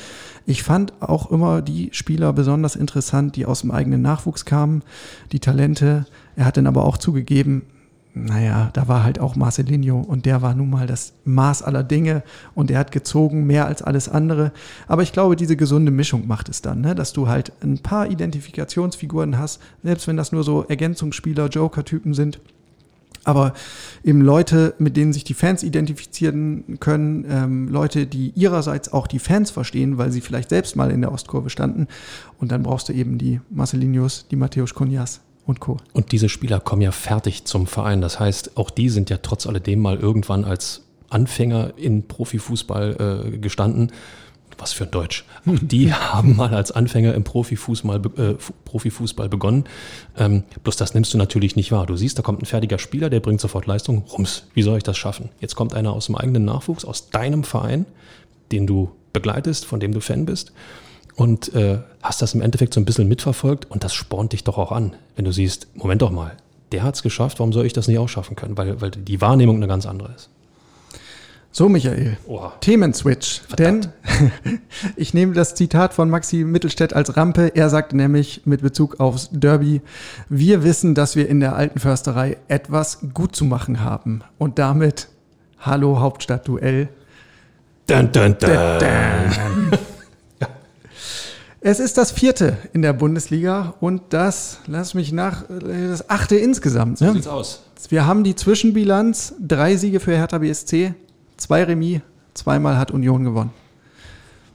Ich fand auch immer die Spieler besonders interessant, die aus dem eigenen Nachwuchs kamen, die Talente. Er hat dann aber auch zugegeben, naja, da war halt auch Marcelinho und der war nun mal das Maß aller Dinge und er hat gezogen mehr als alles andere. Aber ich glaube, diese gesunde Mischung macht es dann, ne? dass du halt ein paar Identifikationsfiguren hast, selbst wenn das nur so Ergänzungsspieler, Joker-Typen sind aber eben Leute, mit denen sich die Fans identifizieren können, ähm, Leute, die ihrerseits auch die Fans verstehen, weil sie vielleicht selbst mal in der Ostkurve standen. Und dann brauchst du eben die Marcelinius, die Matthäus Cunhas und Co. Und diese Spieler kommen ja fertig zum Verein. Das heißt, auch die sind ja trotz alledem mal irgendwann als Anfänger in Profifußball äh, gestanden was für ein Deutsch. Auch *laughs* die haben mal als Anfänger im Profifußball, äh, Profifußball begonnen. Ähm, bloß das nimmst du natürlich nicht wahr. Du siehst, da kommt ein fertiger Spieler, der bringt sofort Leistung. Rums, wie soll ich das schaffen? Jetzt kommt einer aus dem eigenen Nachwuchs, aus deinem Verein, den du begleitest, von dem du Fan bist. Und äh, hast das im Endeffekt so ein bisschen mitverfolgt und das spornt dich doch auch an, wenn du siehst, Moment doch mal, der hat es geschafft, warum soll ich das nicht auch schaffen können? Weil, weil die Wahrnehmung eine ganz andere ist. So, Michael. Oha. Themenswitch. Verdammt. Denn *laughs* ich nehme das Zitat von Maxi Mittelstädt als Rampe. Er sagt nämlich mit Bezug aufs Derby, wir wissen, dass wir in der alten Försterei etwas gut zu machen haben. Und damit Hallo Hauptstadtduell. Dun, dun, dun. dun, dun. Es ist das vierte in der Bundesliga und das, lass mich nach, das achte insgesamt. Ne? So sieht's aus. Wir haben die Zwischenbilanz, drei Siege für Hertha BSC, Zwei Remis, zweimal hat Union gewonnen.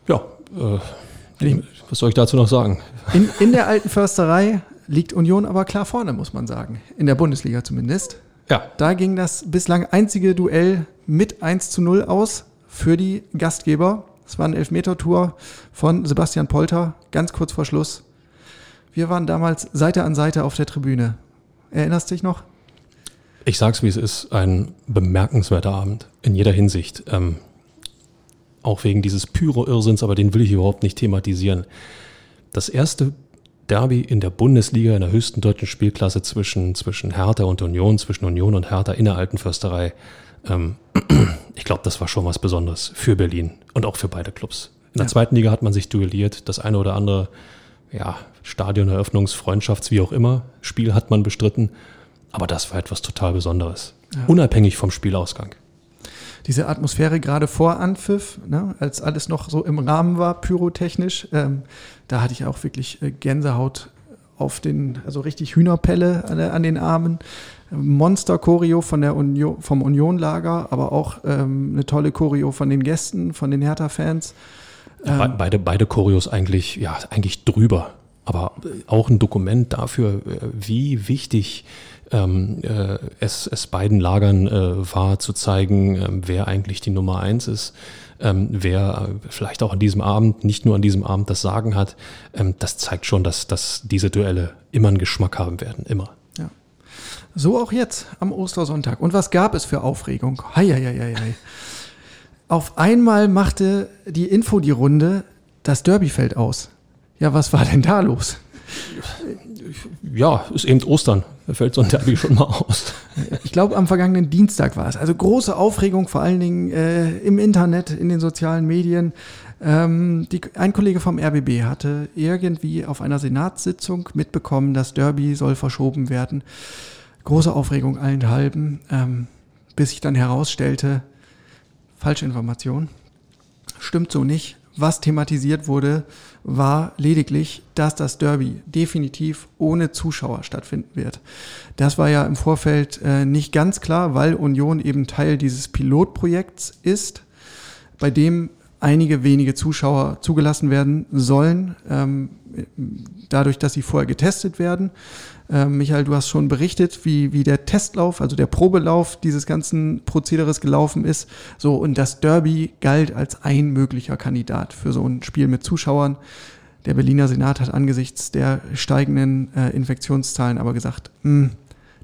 Ja, äh, was soll ich dazu noch sagen? In, in der alten Försterei liegt Union aber klar vorne, muss man sagen. In der Bundesliga zumindest. Ja. Da ging das bislang einzige Duell mit 1 zu 0 aus für die Gastgeber. Es war ein Elfmeter-Tour von Sebastian Polter, ganz kurz vor Schluss. Wir waren damals Seite an Seite auf der Tribüne. Erinnerst du dich noch? Ich sag's wie es ist, ein bemerkenswerter Abend in jeder Hinsicht. Ähm, auch wegen dieses Pyro-Irrsinns, aber den will ich überhaupt nicht thematisieren. Das erste Derby in der Bundesliga, in der höchsten deutschen Spielklasse zwischen, zwischen Hertha und Union, zwischen Union und Hertha in der alten Försterei. Ähm, ich glaube, das war schon was Besonderes für Berlin und auch für beide Clubs. In der ja. zweiten Liga hat man sich duelliert, das eine oder andere, ja, Stadioneröffnungs-, Freundschafts-, wie auch immer, Spiel hat man bestritten. Aber das war etwas total Besonderes. Ja. Unabhängig vom Spielausgang. Diese Atmosphäre gerade vor Anpfiff, ne, als alles noch so im Rahmen war, pyrotechnisch, ähm, da hatte ich auch wirklich äh, Gänsehaut auf den, also richtig Hühnerpelle an, an den Armen. Monster-Choreo von der Union, vom Union-Lager, aber auch ähm, eine tolle Choreo von den Gästen, von den Hertha-Fans. Ähm, beide, beide Choreos eigentlich, ja, eigentlich drüber. Aber auch ein Dokument dafür, äh, wie wichtig ähm, äh, es, es beiden Lagern äh, war, zu zeigen, äh, wer eigentlich die Nummer eins ist. Ähm, wer äh, vielleicht auch an diesem Abend, nicht nur an diesem Abend das Sagen hat, ähm, das zeigt schon, dass, dass diese Duelle immer einen Geschmack haben werden, immer. Ja. So auch jetzt am Ostersonntag. Und was gab es für Aufregung? Hei, hei, hei, hei. Auf einmal machte die Info die Runde, das Derby fällt aus. Ja, was war denn da los? Ja, ist eben Ostern. Da fällt so ein Derby schon mal aus. Ich glaube, am vergangenen Dienstag war es. Also große Aufregung, vor allen Dingen äh, im Internet, in den sozialen Medien. Ähm, die, ein Kollege vom RBB hatte irgendwie auf einer Senatssitzung mitbekommen, das Derby soll verschoben werden. Große Aufregung allenthalben, ähm, bis sich dann herausstellte, falsche Information. Stimmt so nicht. Was thematisiert wurde, war lediglich, dass das Derby definitiv ohne Zuschauer stattfinden wird. Das war ja im Vorfeld äh, nicht ganz klar, weil Union eben Teil dieses Pilotprojekts ist, bei dem einige wenige Zuschauer zugelassen werden sollen, ähm, dadurch, dass sie vorher getestet werden. Ähm, Michael, du hast schon berichtet, wie, wie der Testlauf, also der Probelauf dieses ganzen Prozederes gelaufen ist. So, und das Derby galt als ein möglicher Kandidat für so ein Spiel mit Zuschauern. Der Berliner Senat hat angesichts der steigenden äh, Infektionszahlen aber gesagt, hm,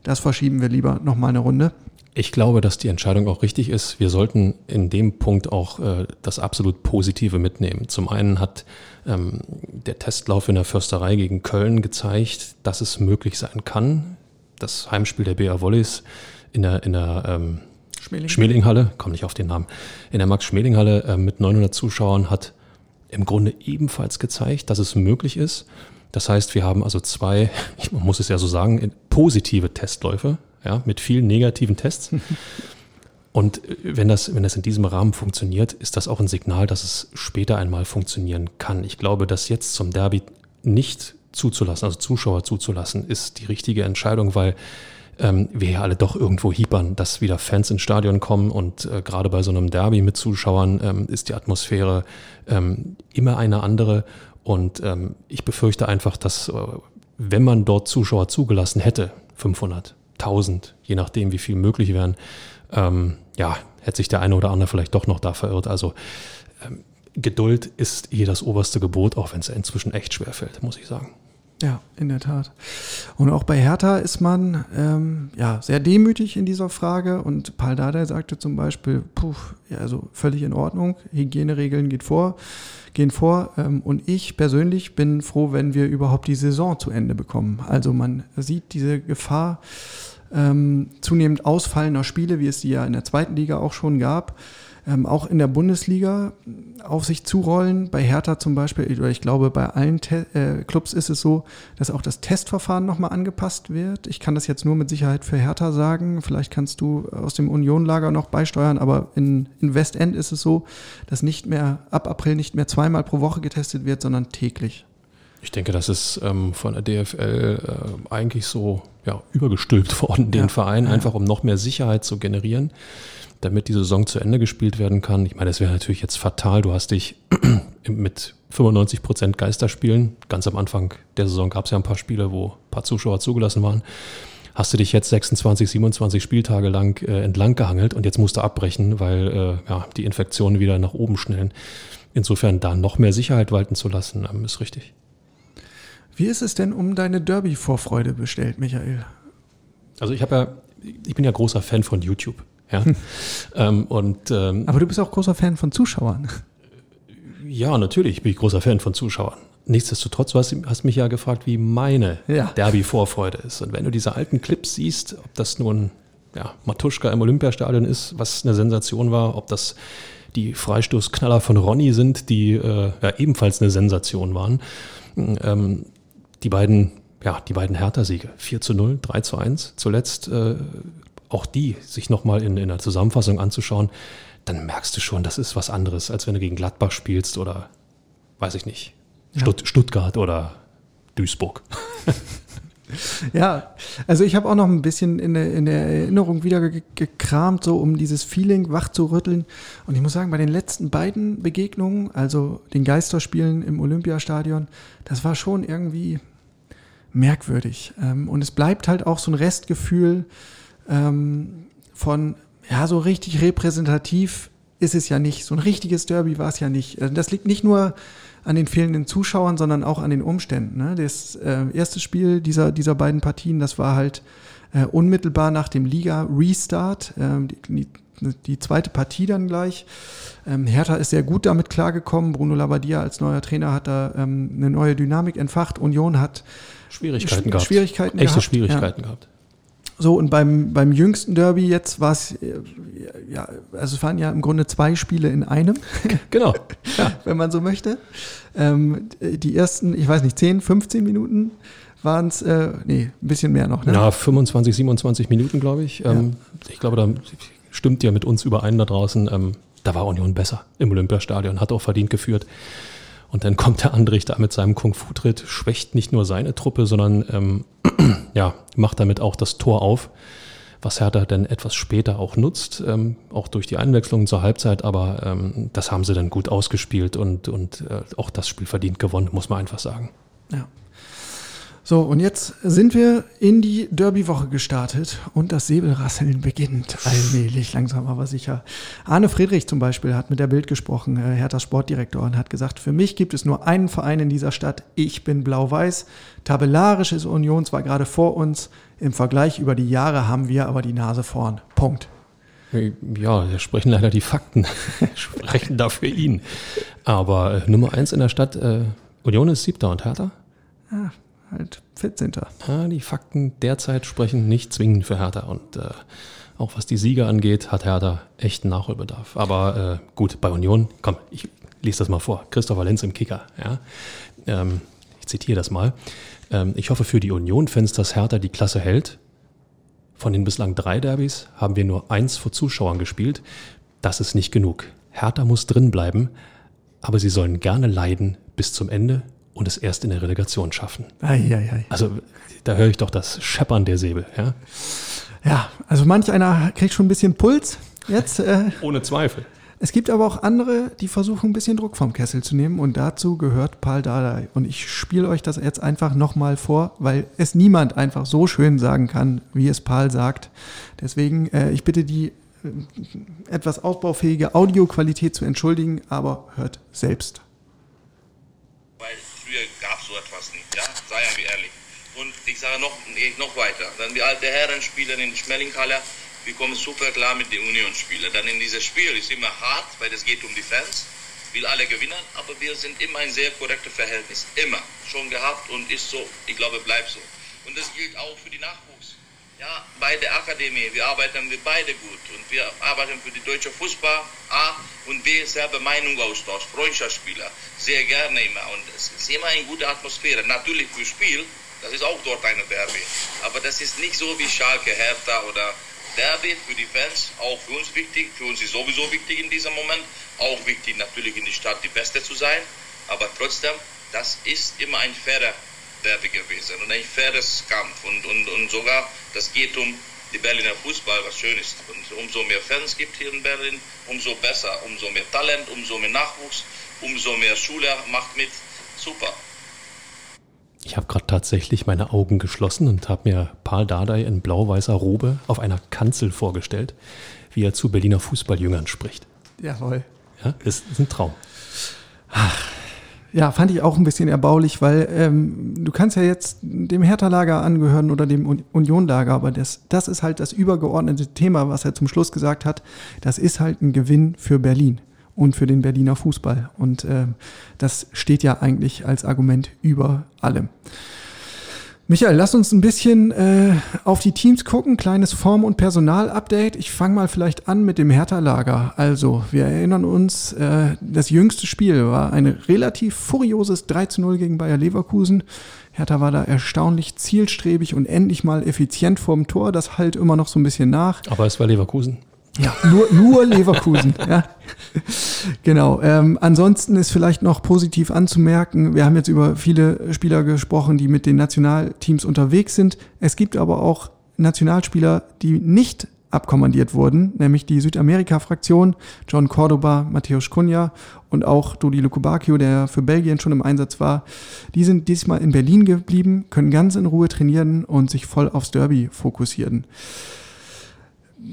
das verschieben wir lieber nochmal eine Runde? Ich glaube, dass die Entscheidung auch richtig ist. Wir sollten in dem Punkt auch äh, das absolut Positive mitnehmen. Zum einen hat ähm, der Testlauf in der Försterei gegen Köln gezeigt, dass es möglich sein kann. Das Heimspiel der BA Wolleys in der, in der ähm, Schmeling. Schmelinghalle, komme nicht auf den Namen, in der Max-Schmeling-Halle äh, mit 900 Zuschauern hat im Grunde ebenfalls gezeigt, dass es möglich ist. Das heißt, wir haben also zwei, *laughs* ich muss es ja so sagen, positive Testläufe ja, mit vielen negativen Tests. *laughs* Und äh, wenn das, wenn das in diesem Rahmen funktioniert, ist das auch ein Signal, dass es später einmal funktionieren kann. Ich glaube, das jetzt zum Derby nicht zuzulassen, also Zuschauer zuzulassen, ist die richtige Entscheidung, weil ähm, wir ja alle doch irgendwo hiepern, dass wieder Fans ins Stadion kommen und äh, gerade bei so einem Derby mit Zuschauern ähm, ist die Atmosphäre ähm, immer eine andere und ähm, ich befürchte einfach, dass äh, wenn man dort Zuschauer zugelassen hätte, 500, 1000, je nachdem, wie viel möglich wären, ähm, ja, hätte sich der eine oder andere vielleicht doch noch da verirrt. Also ähm, Geduld ist hier das oberste Gebot, auch wenn es inzwischen echt schwer fällt, muss ich sagen. Ja, in der Tat. Und auch bei Hertha ist man ähm, ja sehr demütig in dieser Frage. Und Paul Dardai sagte zum Beispiel, puh, ja, also völlig in Ordnung, Hygieneregeln geht vor, gehen vor. Ähm, und ich persönlich bin froh, wenn wir überhaupt die Saison zu Ende bekommen. Also man sieht diese Gefahr ähm, zunehmend ausfallender Spiele, wie es die ja in der zweiten Liga auch schon gab ähm, auch in der Bundesliga auf sich zurollen. Bei Hertha zum Beispiel, oder ich glaube, bei allen Te äh, Clubs ist es so, dass auch das Testverfahren nochmal angepasst wird. Ich kann das jetzt nur mit Sicherheit für Hertha sagen. Vielleicht kannst du aus dem Union-Lager noch beisteuern, aber in, in Westend ist es so, dass nicht mehr ab April nicht mehr zweimal pro Woche getestet wird, sondern täglich. Ich denke, das ist ähm, von der DFL äh, eigentlich so ja, übergestülpt *laughs* worden, den ja, Verein, einfach um noch mehr Sicherheit zu generieren damit die Saison zu Ende gespielt werden kann. Ich meine, das wäre natürlich jetzt fatal. Du hast dich *clears throat* mit 95 Prozent Geisterspielen, ganz am Anfang der Saison gab es ja ein paar Spiele, wo ein paar Zuschauer zugelassen waren, hast du dich jetzt 26, 27 Spieltage lang äh, entlang gehangelt und jetzt musst du abbrechen, weil äh, ja, die Infektionen wieder nach oben schnellen. Insofern da noch mehr Sicherheit walten zu lassen, ähm, ist richtig. Wie ist es denn um deine Derby-Vorfreude bestellt, Michael? Also ich habe ja, ich bin ja großer Fan von YouTube. Ja? *laughs* ähm, und, ähm, Aber du bist auch großer Fan von Zuschauern. Ja, natürlich bin ich großer Fan von Zuschauern. Nichtsdestotrotz, du hast, hast mich ja gefragt, wie meine ja. Derby-Vorfreude ist. Und wenn du diese alten Clips siehst, ob das nun ja, Matuschka im Olympiastadion ist, was eine Sensation war, ob das die Freistoßknaller von Ronny sind, die äh, ja, ebenfalls eine Sensation waren. Ähm, die beiden, ja, die beiden Hertha-Siege, 4 zu 0, 3 zu 1, zuletzt äh, auch die sich nochmal in, in der Zusammenfassung anzuschauen, dann merkst du schon, das ist was anderes, als wenn du gegen Gladbach spielst oder, weiß ich nicht, Stutt ja. Stuttgart oder Duisburg. *laughs* Ja, also ich habe auch noch ein bisschen in der, in der Erinnerung wieder gekramt, so um dieses Feeling wach zu rütteln. Und ich muss sagen, bei den letzten beiden Begegnungen, also den Geisterspielen im Olympiastadion, das war schon irgendwie merkwürdig. Ähm, und es bleibt halt auch so ein Restgefühl, ähm, von, ja, so richtig repräsentativ ist es ja nicht. So ein richtiges Derby war es ja nicht. Also das liegt nicht nur an den fehlenden Zuschauern, sondern auch an den Umständen. Ne? Das äh, erste Spiel dieser, dieser beiden Partien, das war halt äh, unmittelbar nach dem Liga-Restart. Ähm, die, die, zweite Partie dann gleich. Ähm, Hertha ist sehr gut damit klargekommen. Bruno Labbadia als neuer Trainer hat da ähm, eine neue Dynamik entfacht. Union hat Schwierigkeiten Sch gehabt. Schwierigkeiten Echte gehabt. Schwierigkeiten ja. gehabt. So, und beim, beim jüngsten Derby jetzt war es, ja, also es waren ja im Grunde zwei Spiele in einem. *laughs* Genau. *laughs* Ja. Wenn man so möchte. Ähm, die ersten, ich weiß nicht, 10, 15 Minuten waren es, äh, nee, ein bisschen mehr noch, ne? Ja, 25, 27 Minuten, glaube ich. Ähm, ja. Ich glaube, da stimmt ja mit uns überein da draußen. Ähm, da war Union besser im Olympiastadion, hat auch verdient geführt. Und dann kommt der Andrich da mit seinem Kung-Fu-Tritt, schwächt nicht nur seine Truppe, sondern ähm, *clears throat* ja, macht damit auch das Tor auf, was Hertha dann etwas später auch nutzt, ähm, auch durch die Einwechslung zur Halbzeit, aber ähm, das haben sie dann gut ausgespielt und, und äh, auch das Spiel verdient gewonnen, muss man einfach sagen. Ja. So, und jetzt sind wir in die Derby-Woche gestartet und das Säbelrasseln beginnt allmählich, langsam aber sicher. Arne Friedrich zum Beispiel hat mit der Bild gesprochen, äh, Herthas Sportdirektor, und hat gesagt, für mich gibt es nur einen Verein in dieser Stadt, ich bin blau-weiß. Tabellarisch ist Union zwar gerade vor uns, im Vergleich über die Jahre haben wir aber die Nase vorn. Punkt. Ja, da sprechen leider die Fakten, *laughs* sprechen da für ihn. Aber äh, Nummer eins in der Stadt, äh, Union ist siebter und Hertha? Ja, halt 14. Ja, die Fakten derzeit sprechen nicht zwingend für Hertha. Und äh, auch was die Sieger angeht, hat Hertha echten Nachholbedarf. Aber äh, gut, bei Union, komm, ich lese das mal vor. Christopher Lenz im Kicker. Ja? Ähm, ich zitiere das mal. Ähm, ich hoffe für die Union-Fans, dass Hertha die Klasse hält. Von den bislang drei Derbys haben wir nur eins vor Zuschauern gespielt. Das ist nicht genug. Hertha muss drin bleiben, aber sie sollen gerne leiden bis zum Ende und es erst in der Relegation schaffen. Ei, ei, ei. Also da höre ich doch das Scheppern der Säbel. Ja, Ja, also manch einer kriegt schon ein bisschen Puls jetzt. Äh, *laughs* Ohne Zweifel. es gibt aber auch andere, die versuchen ein bisschen Druck vom Kessel zu nehmen und dazu gehört Paul Dardai. Und ich spiele euch das jetzt einfach nochmal vor, weil es niemand einfach so schön sagen kann, wie es Paul sagt. Deswegen, äh, ich bitte die äh, etwas ausbaufähige Audioqualität zu entschuldigen, aber hört selbst. Früher gab es so etwas nicht, ja? Seien wir ehrlich. Und ich sage noch, nee, noch weiter. Dann die alte Herren spielen in Schmellinghalle. Wir kommen super klar mit den Unionsspielern. Dann in dieses Spiel ist immer hart, weil es geht um die Fans. Will alle gewinnen, aber wir sind immer ein sehr korrektes Verhältnis. Immer. Schon gehabt und ist so. Ich glaube, bleibt so. Und das gilt auch für die Nachwuchs. Ja, bei der Akademie, wir arbeiten wir beide gut und wir arbeiten für die deutsche Fußball A und B selber Meinung austausch, Freundschaftsspieler, sehr gerne immer. Und es ist immer eine gute Atmosphäre. Natürlich für Spiel, das ist auch dort eine Derby, aber das ist nicht so wie Schalke, Hertha oder Derby für die Fans, auch für uns wichtig, für uns ist sowieso wichtig in diesem Moment, auch wichtig natürlich in der Stadt die Beste zu sein, aber trotzdem, das ist immer ein fairer Derby gewesen und ein faires Kampf. Und, und, und sogar, das geht um die Berliner Fußball, was schön ist. Und umso mehr Fans gibt hier in Berlin, umso besser, umso mehr Talent, umso mehr Nachwuchs, umso mehr Schule macht mit. Super. Ich habe gerade tatsächlich meine Augen geschlossen und habe mir Paul Dardai in blau-weißer Robe auf einer Kanzel vorgestellt, wie er zu Berliner Fußballjüngern spricht. Jawohl. Ja, das ist ein Traum. Ja, fand ich auch ein bisschen erbaulich, weil ähm, du kannst ja jetzt dem Hertha-Lager angehören oder dem Un- Union-Lager, aber das, das ist halt das übergeordnete Thema, was er zum Schluss gesagt hat. Das ist halt ein Gewinn für Berlin und für den Berliner Fußball. Und ähm, das steht ja eigentlich als Argument über allem. Michael, lass uns ein bisschen äh, auf die Teams gucken. Kleines Form- und Personal-Update. Ich fange mal vielleicht an mit dem Hertha-Lager. Also, wir erinnern uns, äh, das jüngste Spiel war ein relativ furioses 3 zu 0 gegen Bayer Leverkusen. Hertha war da erstaunlich zielstrebig und endlich mal effizient vorm Tor. Das halt immer noch so ein bisschen nach. Aber es war Leverkusen. Ja, nur, nur Leverkusen. *laughs* ja. Genau. Ähm, ansonsten ist vielleicht noch positiv anzumerken, wir haben jetzt über viele Spieler gesprochen, die mit den Nationalteams unterwegs sind. Es gibt aber auch Nationalspieler, die nicht abkommandiert wurden, nämlich die Südamerika-Fraktion, John Cordoba, Matthäus Cunha und auch Dodi Lukubakio, der für Belgien schon im Einsatz war. Die sind diesmal in Berlin geblieben, können ganz in Ruhe trainieren und sich voll aufs Derby fokussieren.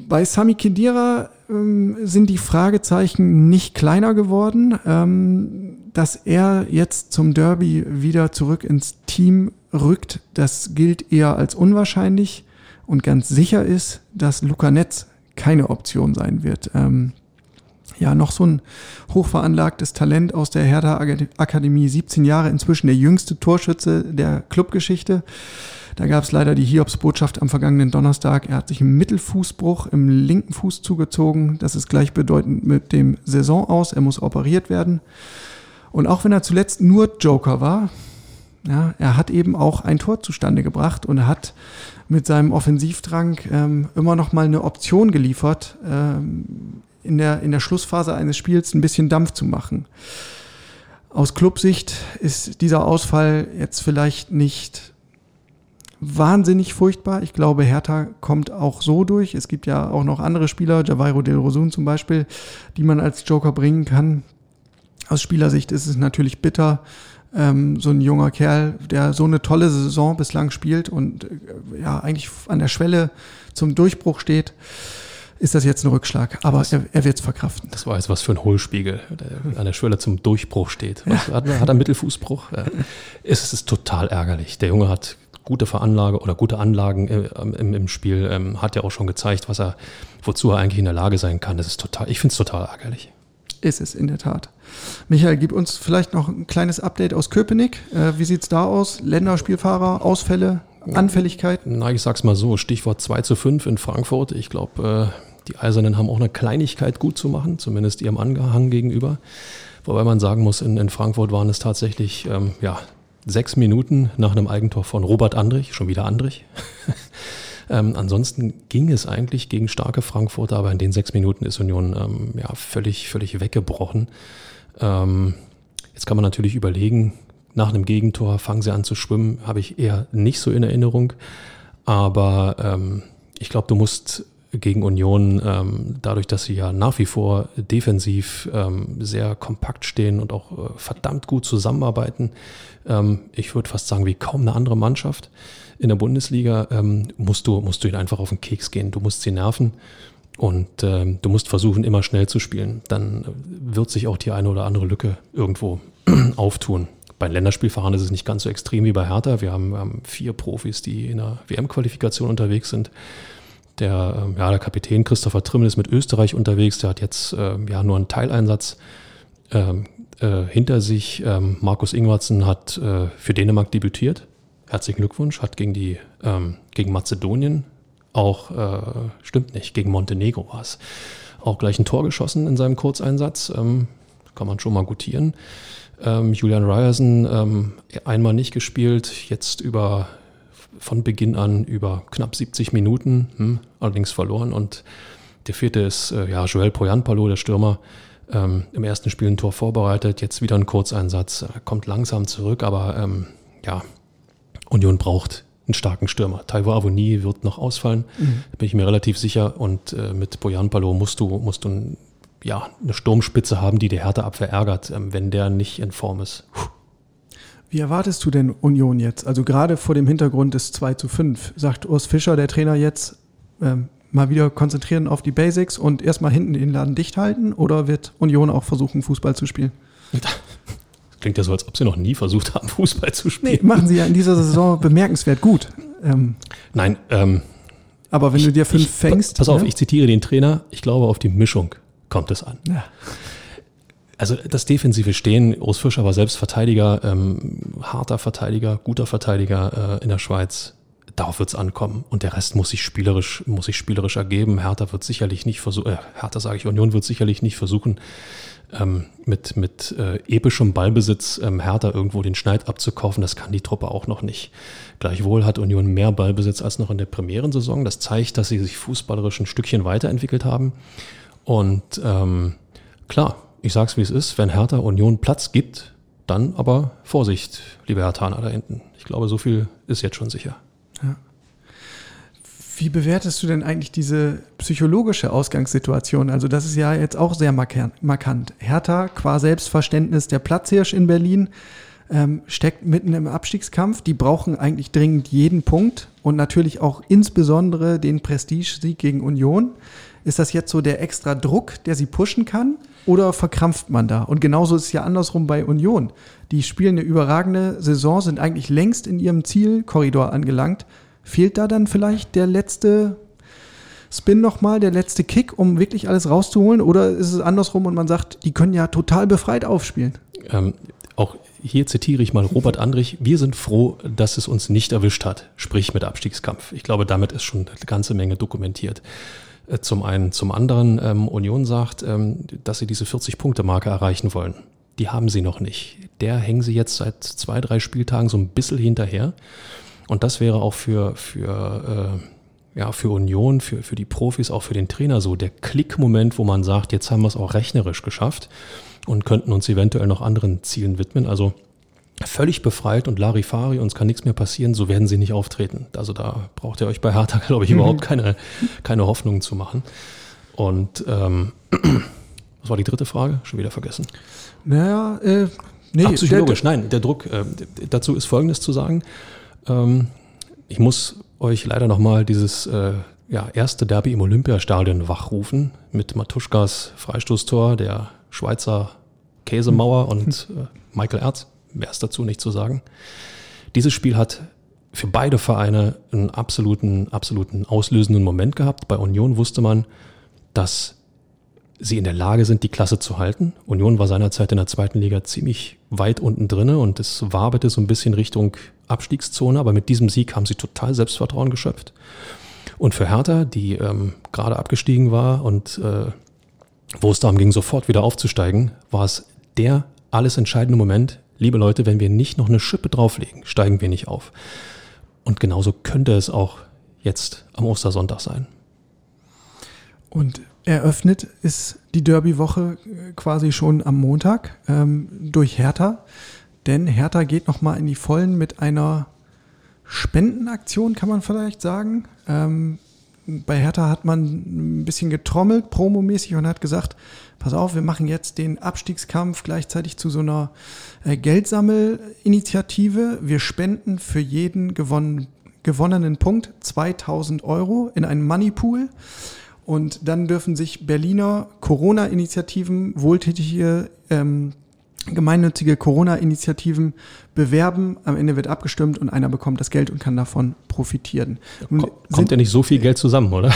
Bei Sami Khedira ähm, sind die Fragezeichen nicht kleiner geworden. Ähm, dass er jetzt zum Derby wieder zurück ins Team rückt, das gilt eher als unwahrscheinlich. Und ganz sicher ist, dass Luca Netz keine Option sein wird. Ähm, ja, noch so ein hochveranlagtes Talent aus der Hertha Akademie, 17 Jahre, inzwischen der jüngste Torschütze der Clubgeschichte. Da gab es leider die Hiobsbotschaft am vergangenen Donnerstag. Er hat sich einen Mittelfußbruch im linken Fuß zugezogen. Das ist gleichbedeutend mit dem Saison aus. Er muss operiert werden. Und auch wenn er zuletzt nur Joker war, ja, er hat eben auch ein Tor zustande gebracht und hat mit seinem Offensivdrang ähm, immer noch mal eine Option geliefert, ähm, in, der, in der Schlussphase eines Spiels ein bisschen Dampf zu machen. Aus Clubsicht ist dieser Ausfall jetzt vielleicht nicht wahnsinnig furchtbar. Ich glaube, Hertha kommt auch so durch. Es gibt ja auch noch andere Spieler, Javairo Del Rosun zum Beispiel, die man als Joker bringen kann. Aus Spielersicht ist es natürlich bitter. ähm, so ein junger Kerl, der so eine tolle Saison bislang spielt und äh, ja eigentlich an der Schwelle zum Durchbruch steht, ist das jetzt ein Rückschlag. Aber er, er wird es verkraften. Das war jetzt was für ein Hohlspiegel, der an der Schwelle zum Durchbruch steht. Was, ja. hat, hat er Mittelfußbruch? Es ist total ärgerlich. Der Junge hat gute Veranlage oder gute Anlagen äh, im, im, Spiel, ähm, hat ja auch schon gezeigt, was er, wozu er eigentlich in der Lage sein kann. Das ist total, ich finde es total ärgerlich. Ist es in der Tat. Michael, gib uns vielleicht noch ein kleines Update aus Köpenick. Äh, wie sieht es da aus? Länderspielfahrer, Ausfälle, Anfälligkeit? Na, ich sag's mal so: Stichwort 2 zu 5 in Frankfurt. Ich glaube, äh, die Eisernen haben auch eine Kleinigkeit gut zu machen, zumindest ihrem Angehang gegenüber. Wobei man sagen muss, in, in Frankfurt waren es tatsächlich ähm, ja, sechs Minuten nach einem Eigentor von Robert Andrich, schon wieder Andrich. *laughs* Ähm, ansonsten ging es eigentlich gegen starke Frankfurter, aber in den sechs Minuten ist Union ähm, ja, völlig, völlig weggebrochen. Ähm, jetzt kann man natürlich überlegen, nach einem Gegentor fangen sie an zu schwimmen, habe ich eher nicht so in Erinnerung. Aber ähm, ich glaube, du musst gegen Union, ähm, dadurch, dass sie ja nach wie vor defensiv ähm, sehr kompakt stehen und auch äh, verdammt gut zusammenarbeiten, ähm, ich würde fast sagen, wie kaum eine andere Mannschaft in der Bundesliga, ähm, musst, du, musst du ihn einfach auf den Keks gehen. Du musst sie nerven und ähm, du musst versuchen, immer schnell zu spielen. Dann wird sich auch die eine oder andere Lücke irgendwo *clears throat* auftun. Bei Länderspielfahrern ist es nicht ganz so extrem wie bei Hertha. Wir haben, wir haben vier Profis, die in der WM-Qualifikation unterwegs sind. Der, ähm, ja, der Kapitän Christopher Trimmel ist mit Österreich unterwegs. Der hat jetzt äh, ja nur einen Teileinsatz ähm, äh, hinter sich. Ähm, Markus Ingwarzen hat äh, für Dänemark debütiert. Herzlichen Glückwunsch. Hat gegen die ähm, gegen Mazedonien auch äh, stimmt nicht gegen Montenegro war es auch gleich ein Tor geschossen in seinem Kurzeinsatz. Ähm, kann man schon mal gutieren. Ähm, Julian Ryerson einmal nicht gespielt, jetzt über von Beginn an über knapp 70 Minuten, hm, allerdings verloren. Und der vierte ist äh, ja, Joel Poyanpalo, der Stürmer, ähm, im ersten Spiel ein Tor vorbereitet, jetzt wieder ein Kurzeinsatz, äh, kommt langsam zurück, aber ähm, ja, Union braucht einen starken Stürmer. Taiwo Avoni wird noch ausfallen, mhm. bin ich mir relativ sicher. Und äh, mit Poyanpalo musst du, musst du ja, eine Sturmspitze haben, die die Härteabwehr ärgert, ähm, wenn der nicht in Form ist. Puh. Wie erwartest du denn Union jetzt? Also gerade vor dem Hintergrund des 2 zu 5, sagt Urs Fischer, der Trainer jetzt, ähm, mal wieder konzentrieren auf die Basics und erstmal hinten den Laden dicht halten? Oder wird Union auch versuchen, Fußball zu spielen? *laughs* Klingt ja so, als ob sie noch nie versucht haben, Fußball zu spielen. Nee, machen sie ja in dieser Saison *laughs* bemerkenswert gut. Ähm, Nein, ähm, aber wenn ich, du dir fünf ich, fängst. Pass auf, ja? ich zitiere den Trainer, ich glaube, auf die Mischung kommt es an. Ja. Also das defensive Stehen, Urs Fischer war selbst Verteidiger, ähm, harter Verteidiger, guter Verteidiger äh, in der Schweiz. Darauf wird es ankommen. Und der Rest muss sich spielerisch, muss sich spielerisch ergeben. Hertha wird sicherlich nicht versuchen, äh, Hertha sage ich, Union wird sicherlich nicht versuchen, ähm, mit, mit äh, epischem Ballbesitz ähm, Hertha irgendwo den Schneid abzukaufen. Das kann die Truppe auch noch nicht. Gleichwohl hat Union mehr Ballbesitz als noch in der Premierensaison. Das zeigt, dass sie sich fußballerisch ein Stückchen weiterentwickelt haben. Und ähm, klar, ich sag's wie es ist, wenn Hertha Union Platz gibt, dann aber Vorsicht, liebe Herr Thaner da hinten. Ich glaube, so viel ist jetzt schon sicher. Ja. Wie bewertest du denn eigentlich diese psychologische Ausgangssituation? Also das ist ja jetzt auch sehr markant. Hertha, qua Selbstverständnis der Platzhirsch in Berlin, ähm, steckt mitten im Abstiegskampf. Die brauchen eigentlich dringend jeden Punkt und natürlich auch insbesondere den Prestigesieg gegen Union. Ist das jetzt so der extra Druck, der sie pushen kann? Oder verkrampft man da? Und genauso ist es ja andersrum bei Union. Die spielen eine überragende Saison, sind eigentlich längst in ihrem Zielkorridor angelangt. Fehlt da dann vielleicht der letzte Spin nochmal, der letzte Kick, um wirklich alles rauszuholen? Oder ist es andersrum und man sagt, die können ja total befreit aufspielen? Ähm, auch hier zitiere ich mal Robert Andrich. Wir sind froh, dass es uns nicht erwischt hat, sprich mit Abstiegskampf. Ich glaube, damit ist schon eine ganze Menge dokumentiert. Äh, zum einen. Zum anderen, ähm, Union sagt, ähm, dass sie diese 40-Punkte-Marke erreichen wollen. Die haben sie noch nicht. Der hängen sie jetzt seit zwei, drei Spieltagen so ein bisschen hinterher. Und das wäre auch für, für, äh, ja, für Union, für, für die Profis, auch für den Trainer so der Klickmoment, wo man sagt, jetzt haben wir es auch rechnerisch geschafft und könnten uns eventuell noch anderen Zielen widmen. Also völlig befreit und Larifari, uns kann nichts mehr passieren, so werden sie nicht auftreten. Also da braucht ihr euch bei Hertha, *laughs* glaube ich, mhm. überhaupt keine, keine Hoffnung zu machen. Und ähm, *clears throat* was war die dritte Frage? Schon wieder vergessen. Naja, äh, Nee, Ach, psychologisch, der, nein, der Druck. Äh, dazu ist Folgendes zu sagen. Ähm, ich muss euch leider nochmal dieses äh, ja, erste Derby im Olympiastadion wachrufen mit Matuschkas Freistoßtor, der Schweizer Käsemauer hm. und äh, Michael Erz. Mehr ist dazu nicht zu sagen. Dieses Spiel hat für beide Vereine einen absoluten, absoluten auslösenden Moment gehabt. Bei Union wusste man, dass sie in der Lage sind, die Klasse zu halten. Union war seinerzeit in der zweiten Liga ziemlich weit unten drinne und es waberte so ein bisschen Richtung Abstiegszone, aber mit diesem Sieg haben sie total Selbstvertrauen geschöpft. Und für Hertha, die ähm, gerade abgestiegen war und äh, wo es darum ging, sofort wieder aufzusteigen, war es der alles entscheidende Moment. Liebe Leute, wenn wir nicht noch eine Schippe drauflegen, steigen wir nicht auf. Und genauso könnte es auch jetzt am Ostersonntag sein. Und eröffnet ist die Derby-Woche äh, quasi schon am Montag ähm, durch Hertha. Denn Hertha geht nochmal in die Vollen mit einer Spendenaktion, kann man vielleicht sagen. Ähm, bei Hertha hat man ein bisschen getrommelt, promomäßig, und hat gesagt, pass auf, wir machen jetzt den Abstiegskampf gleichzeitig zu so einer äh, Geldsammelinitiative. Wir spenden für jeden gewonnen, gewonnenen Punkt 2000 Euro in einen Moneypool. Und dann dürfen sich Berliner Corona-Initiativen, wohltätige ähm, gemeinnützige Corona-Initiativen bewerben. Am Ende wird abgestimmt und einer bekommt das Geld und kann davon profitieren. Nun Kommt ja nicht so viel Geld zusammen, oder?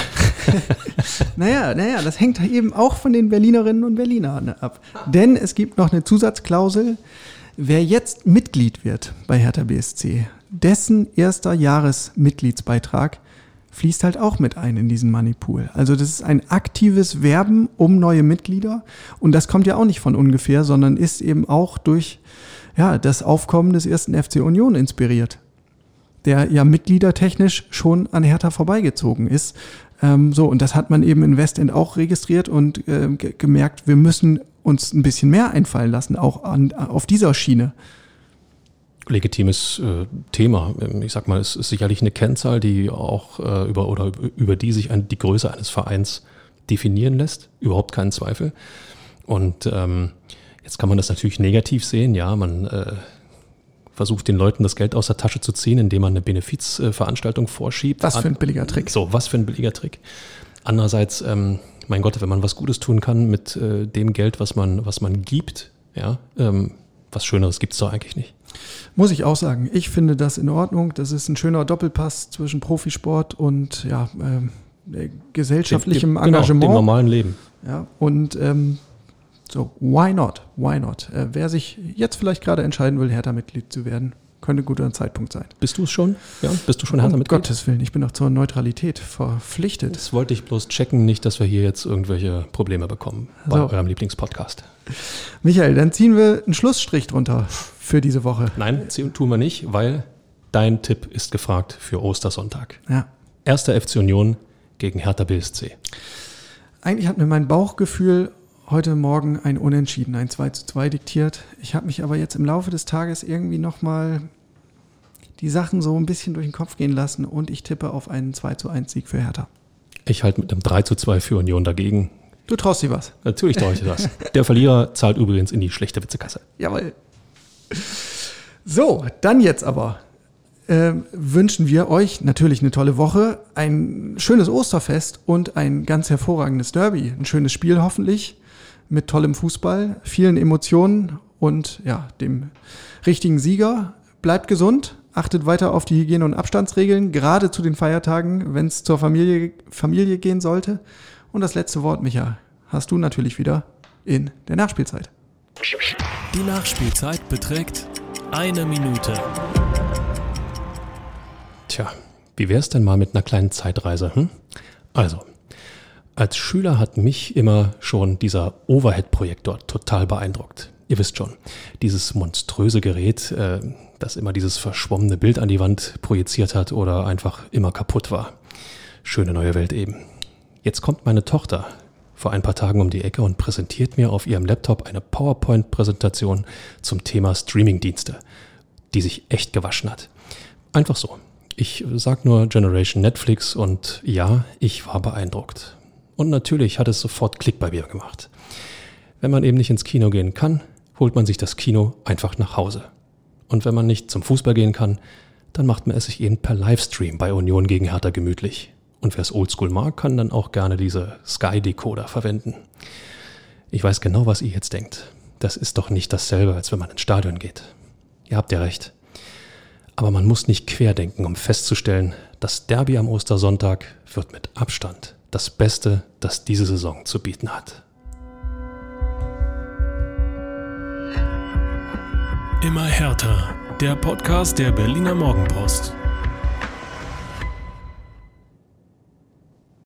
*laughs* naja, naja, das hängt eben auch von den Berlinerinnen und Berlinern ab. Denn es gibt noch eine Zusatzklausel. Wer jetzt Mitglied wird bei Hertha BSC, dessen erster Jahresmitgliedsbeitrag fließt halt auch mit ein in diesen Moneypool. Also das ist ein aktives Werben um neue Mitglieder und das kommt ja auch nicht von ungefähr, sondern ist eben auch durch ja, das Aufkommen des ersten FC Union inspiriert, der ja mitgliedertechnisch schon an Hertha vorbeigezogen ist. Ähm, so, und das hat man eben in Westend auch registriert und äh, gemerkt, wir müssen uns ein bisschen mehr einfallen lassen, auch an, auf dieser Schiene legitimes äh, Thema. Ich sag mal, es ist sicherlich eine Kennzahl, die auch äh, über oder über die sich ein, die Größe eines Vereins definieren lässt. Überhaupt keinen Zweifel. Und ähm, jetzt kann man das natürlich negativ sehen. Ja, man äh, versucht den Leuten das Geld aus der Tasche zu ziehen, indem man eine Benefizveranstaltung vorschiebt. Was für ein billiger Trick. So, was für ein billiger Trick. Andererseits, ähm, mein Gott, wenn man was Gutes tun kann mit äh, dem Geld, was man, was man gibt, ja, ähm, was Schöneres gibt es doch eigentlich nicht. Muss ich auch sagen. Ich finde das in Ordnung. Das ist ein schöner Doppelpass zwischen Profisport und ja, äh, gesellschaftlichem dem, Engagement. Genau, dem normalen Leben. Ja, und ähm, so, why not? Why not? Äh, wer sich jetzt vielleicht gerade entscheiden will, Hertha-Mitglied zu werden, könnte ein guter Zeitpunkt sein. Bist du es schon? Ja, bist du schon Hertha Mitglied? Um Gottes Willen, ich bin doch zur Neutralität verpflichtet. Das wollte ich bloß checken, nicht, dass wir hier jetzt irgendwelche Probleme bekommen bei so. eurem Lieblingspodcast. Michael, dann ziehen wir einen Schlussstrich drunter für diese Woche. Nein, tun wir nicht, weil dein Tipp ist gefragt für Ostersonntag. Ja. Erster FC Union gegen Hertha BSC. Eigentlich hat mir mein Bauchgefühl heute Morgen ein Unentschieden, ein 2 zu 2 diktiert. Ich habe mich aber jetzt im Laufe des Tages irgendwie nochmal die Sachen so ein bisschen durch den Kopf gehen lassen und ich tippe auf einen 2 zu 1 Sieg für Hertha. Ich halte mit einem 3 zu 2 für Union dagegen. Du traust dir was? Natürlich traue ich dir was. Der Verlierer zahlt übrigens in die schlechte Witzekasse. Jawohl. So, dann jetzt aber äh, wünschen wir euch natürlich eine tolle Woche, ein schönes Osterfest und ein ganz hervorragendes Derby. Ein schönes Spiel hoffentlich mit tollem Fußball, vielen Emotionen und ja, dem richtigen Sieger. Bleibt gesund, achtet weiter auf die Hygiene- und Abstandsregeln, gerade zu den Feiertagen, wenn es zur Familie, Familie gehen sollte. Und das letzte Wort, Micha, hast du natürlich wieder in der Nachspielzeit. Die Nachspielzeit beträgt eine Minute. Tja, wie wäre es denn mal mit einer kleinen Zeitreise? Hm? Also, als Schüler hat mich immer schon dieser Overhead-Projektor total beeindruckt. Ihr wisst schon, dieses monströse Gerät, äh, das immer dieses verschwommene Bild an die Wand projiziert hat oder einfach immer kaputt war. Schöne neue Welt eben. Jetzt kommt meine Tochter vor ein paar Tagen um die Ecke und präsentiert mir auf ihrem Laptop eine PowerPoint-Präsentation zum Thema Streamingdienste, die sich echt gewaschen hat. Einfach so. Ich sag nur Generation Netflix und ja, ich war beeindruckt. Und natürlich hat es sofort Klick bei mir gemacht. Wenn man eben nicht ins Kino gehen kann, holt man sich das Kino einfach nach Hause. Und wenn man nicht zum Fußball gehen kann, dann macht man es sich eben per Livestream bei Union gegen Hertha gemütlich. Und wer es oldschool mag, kann dann auch gerne diese Sky-Decoder verwenden. Ich weiß genau, was ihr jetzt denkt. Das ist doch nicht dasselbe, als wenn man ins Stadion geht. Ihr habt ja recht. Aber man muss nicht querdenken, um festzustellen, das Derby am Ostersonntag wird mit Abstand das Beste, das diese Saison zu bieten hat. Immer härter. Der Podcast der Berliner Morgenpost.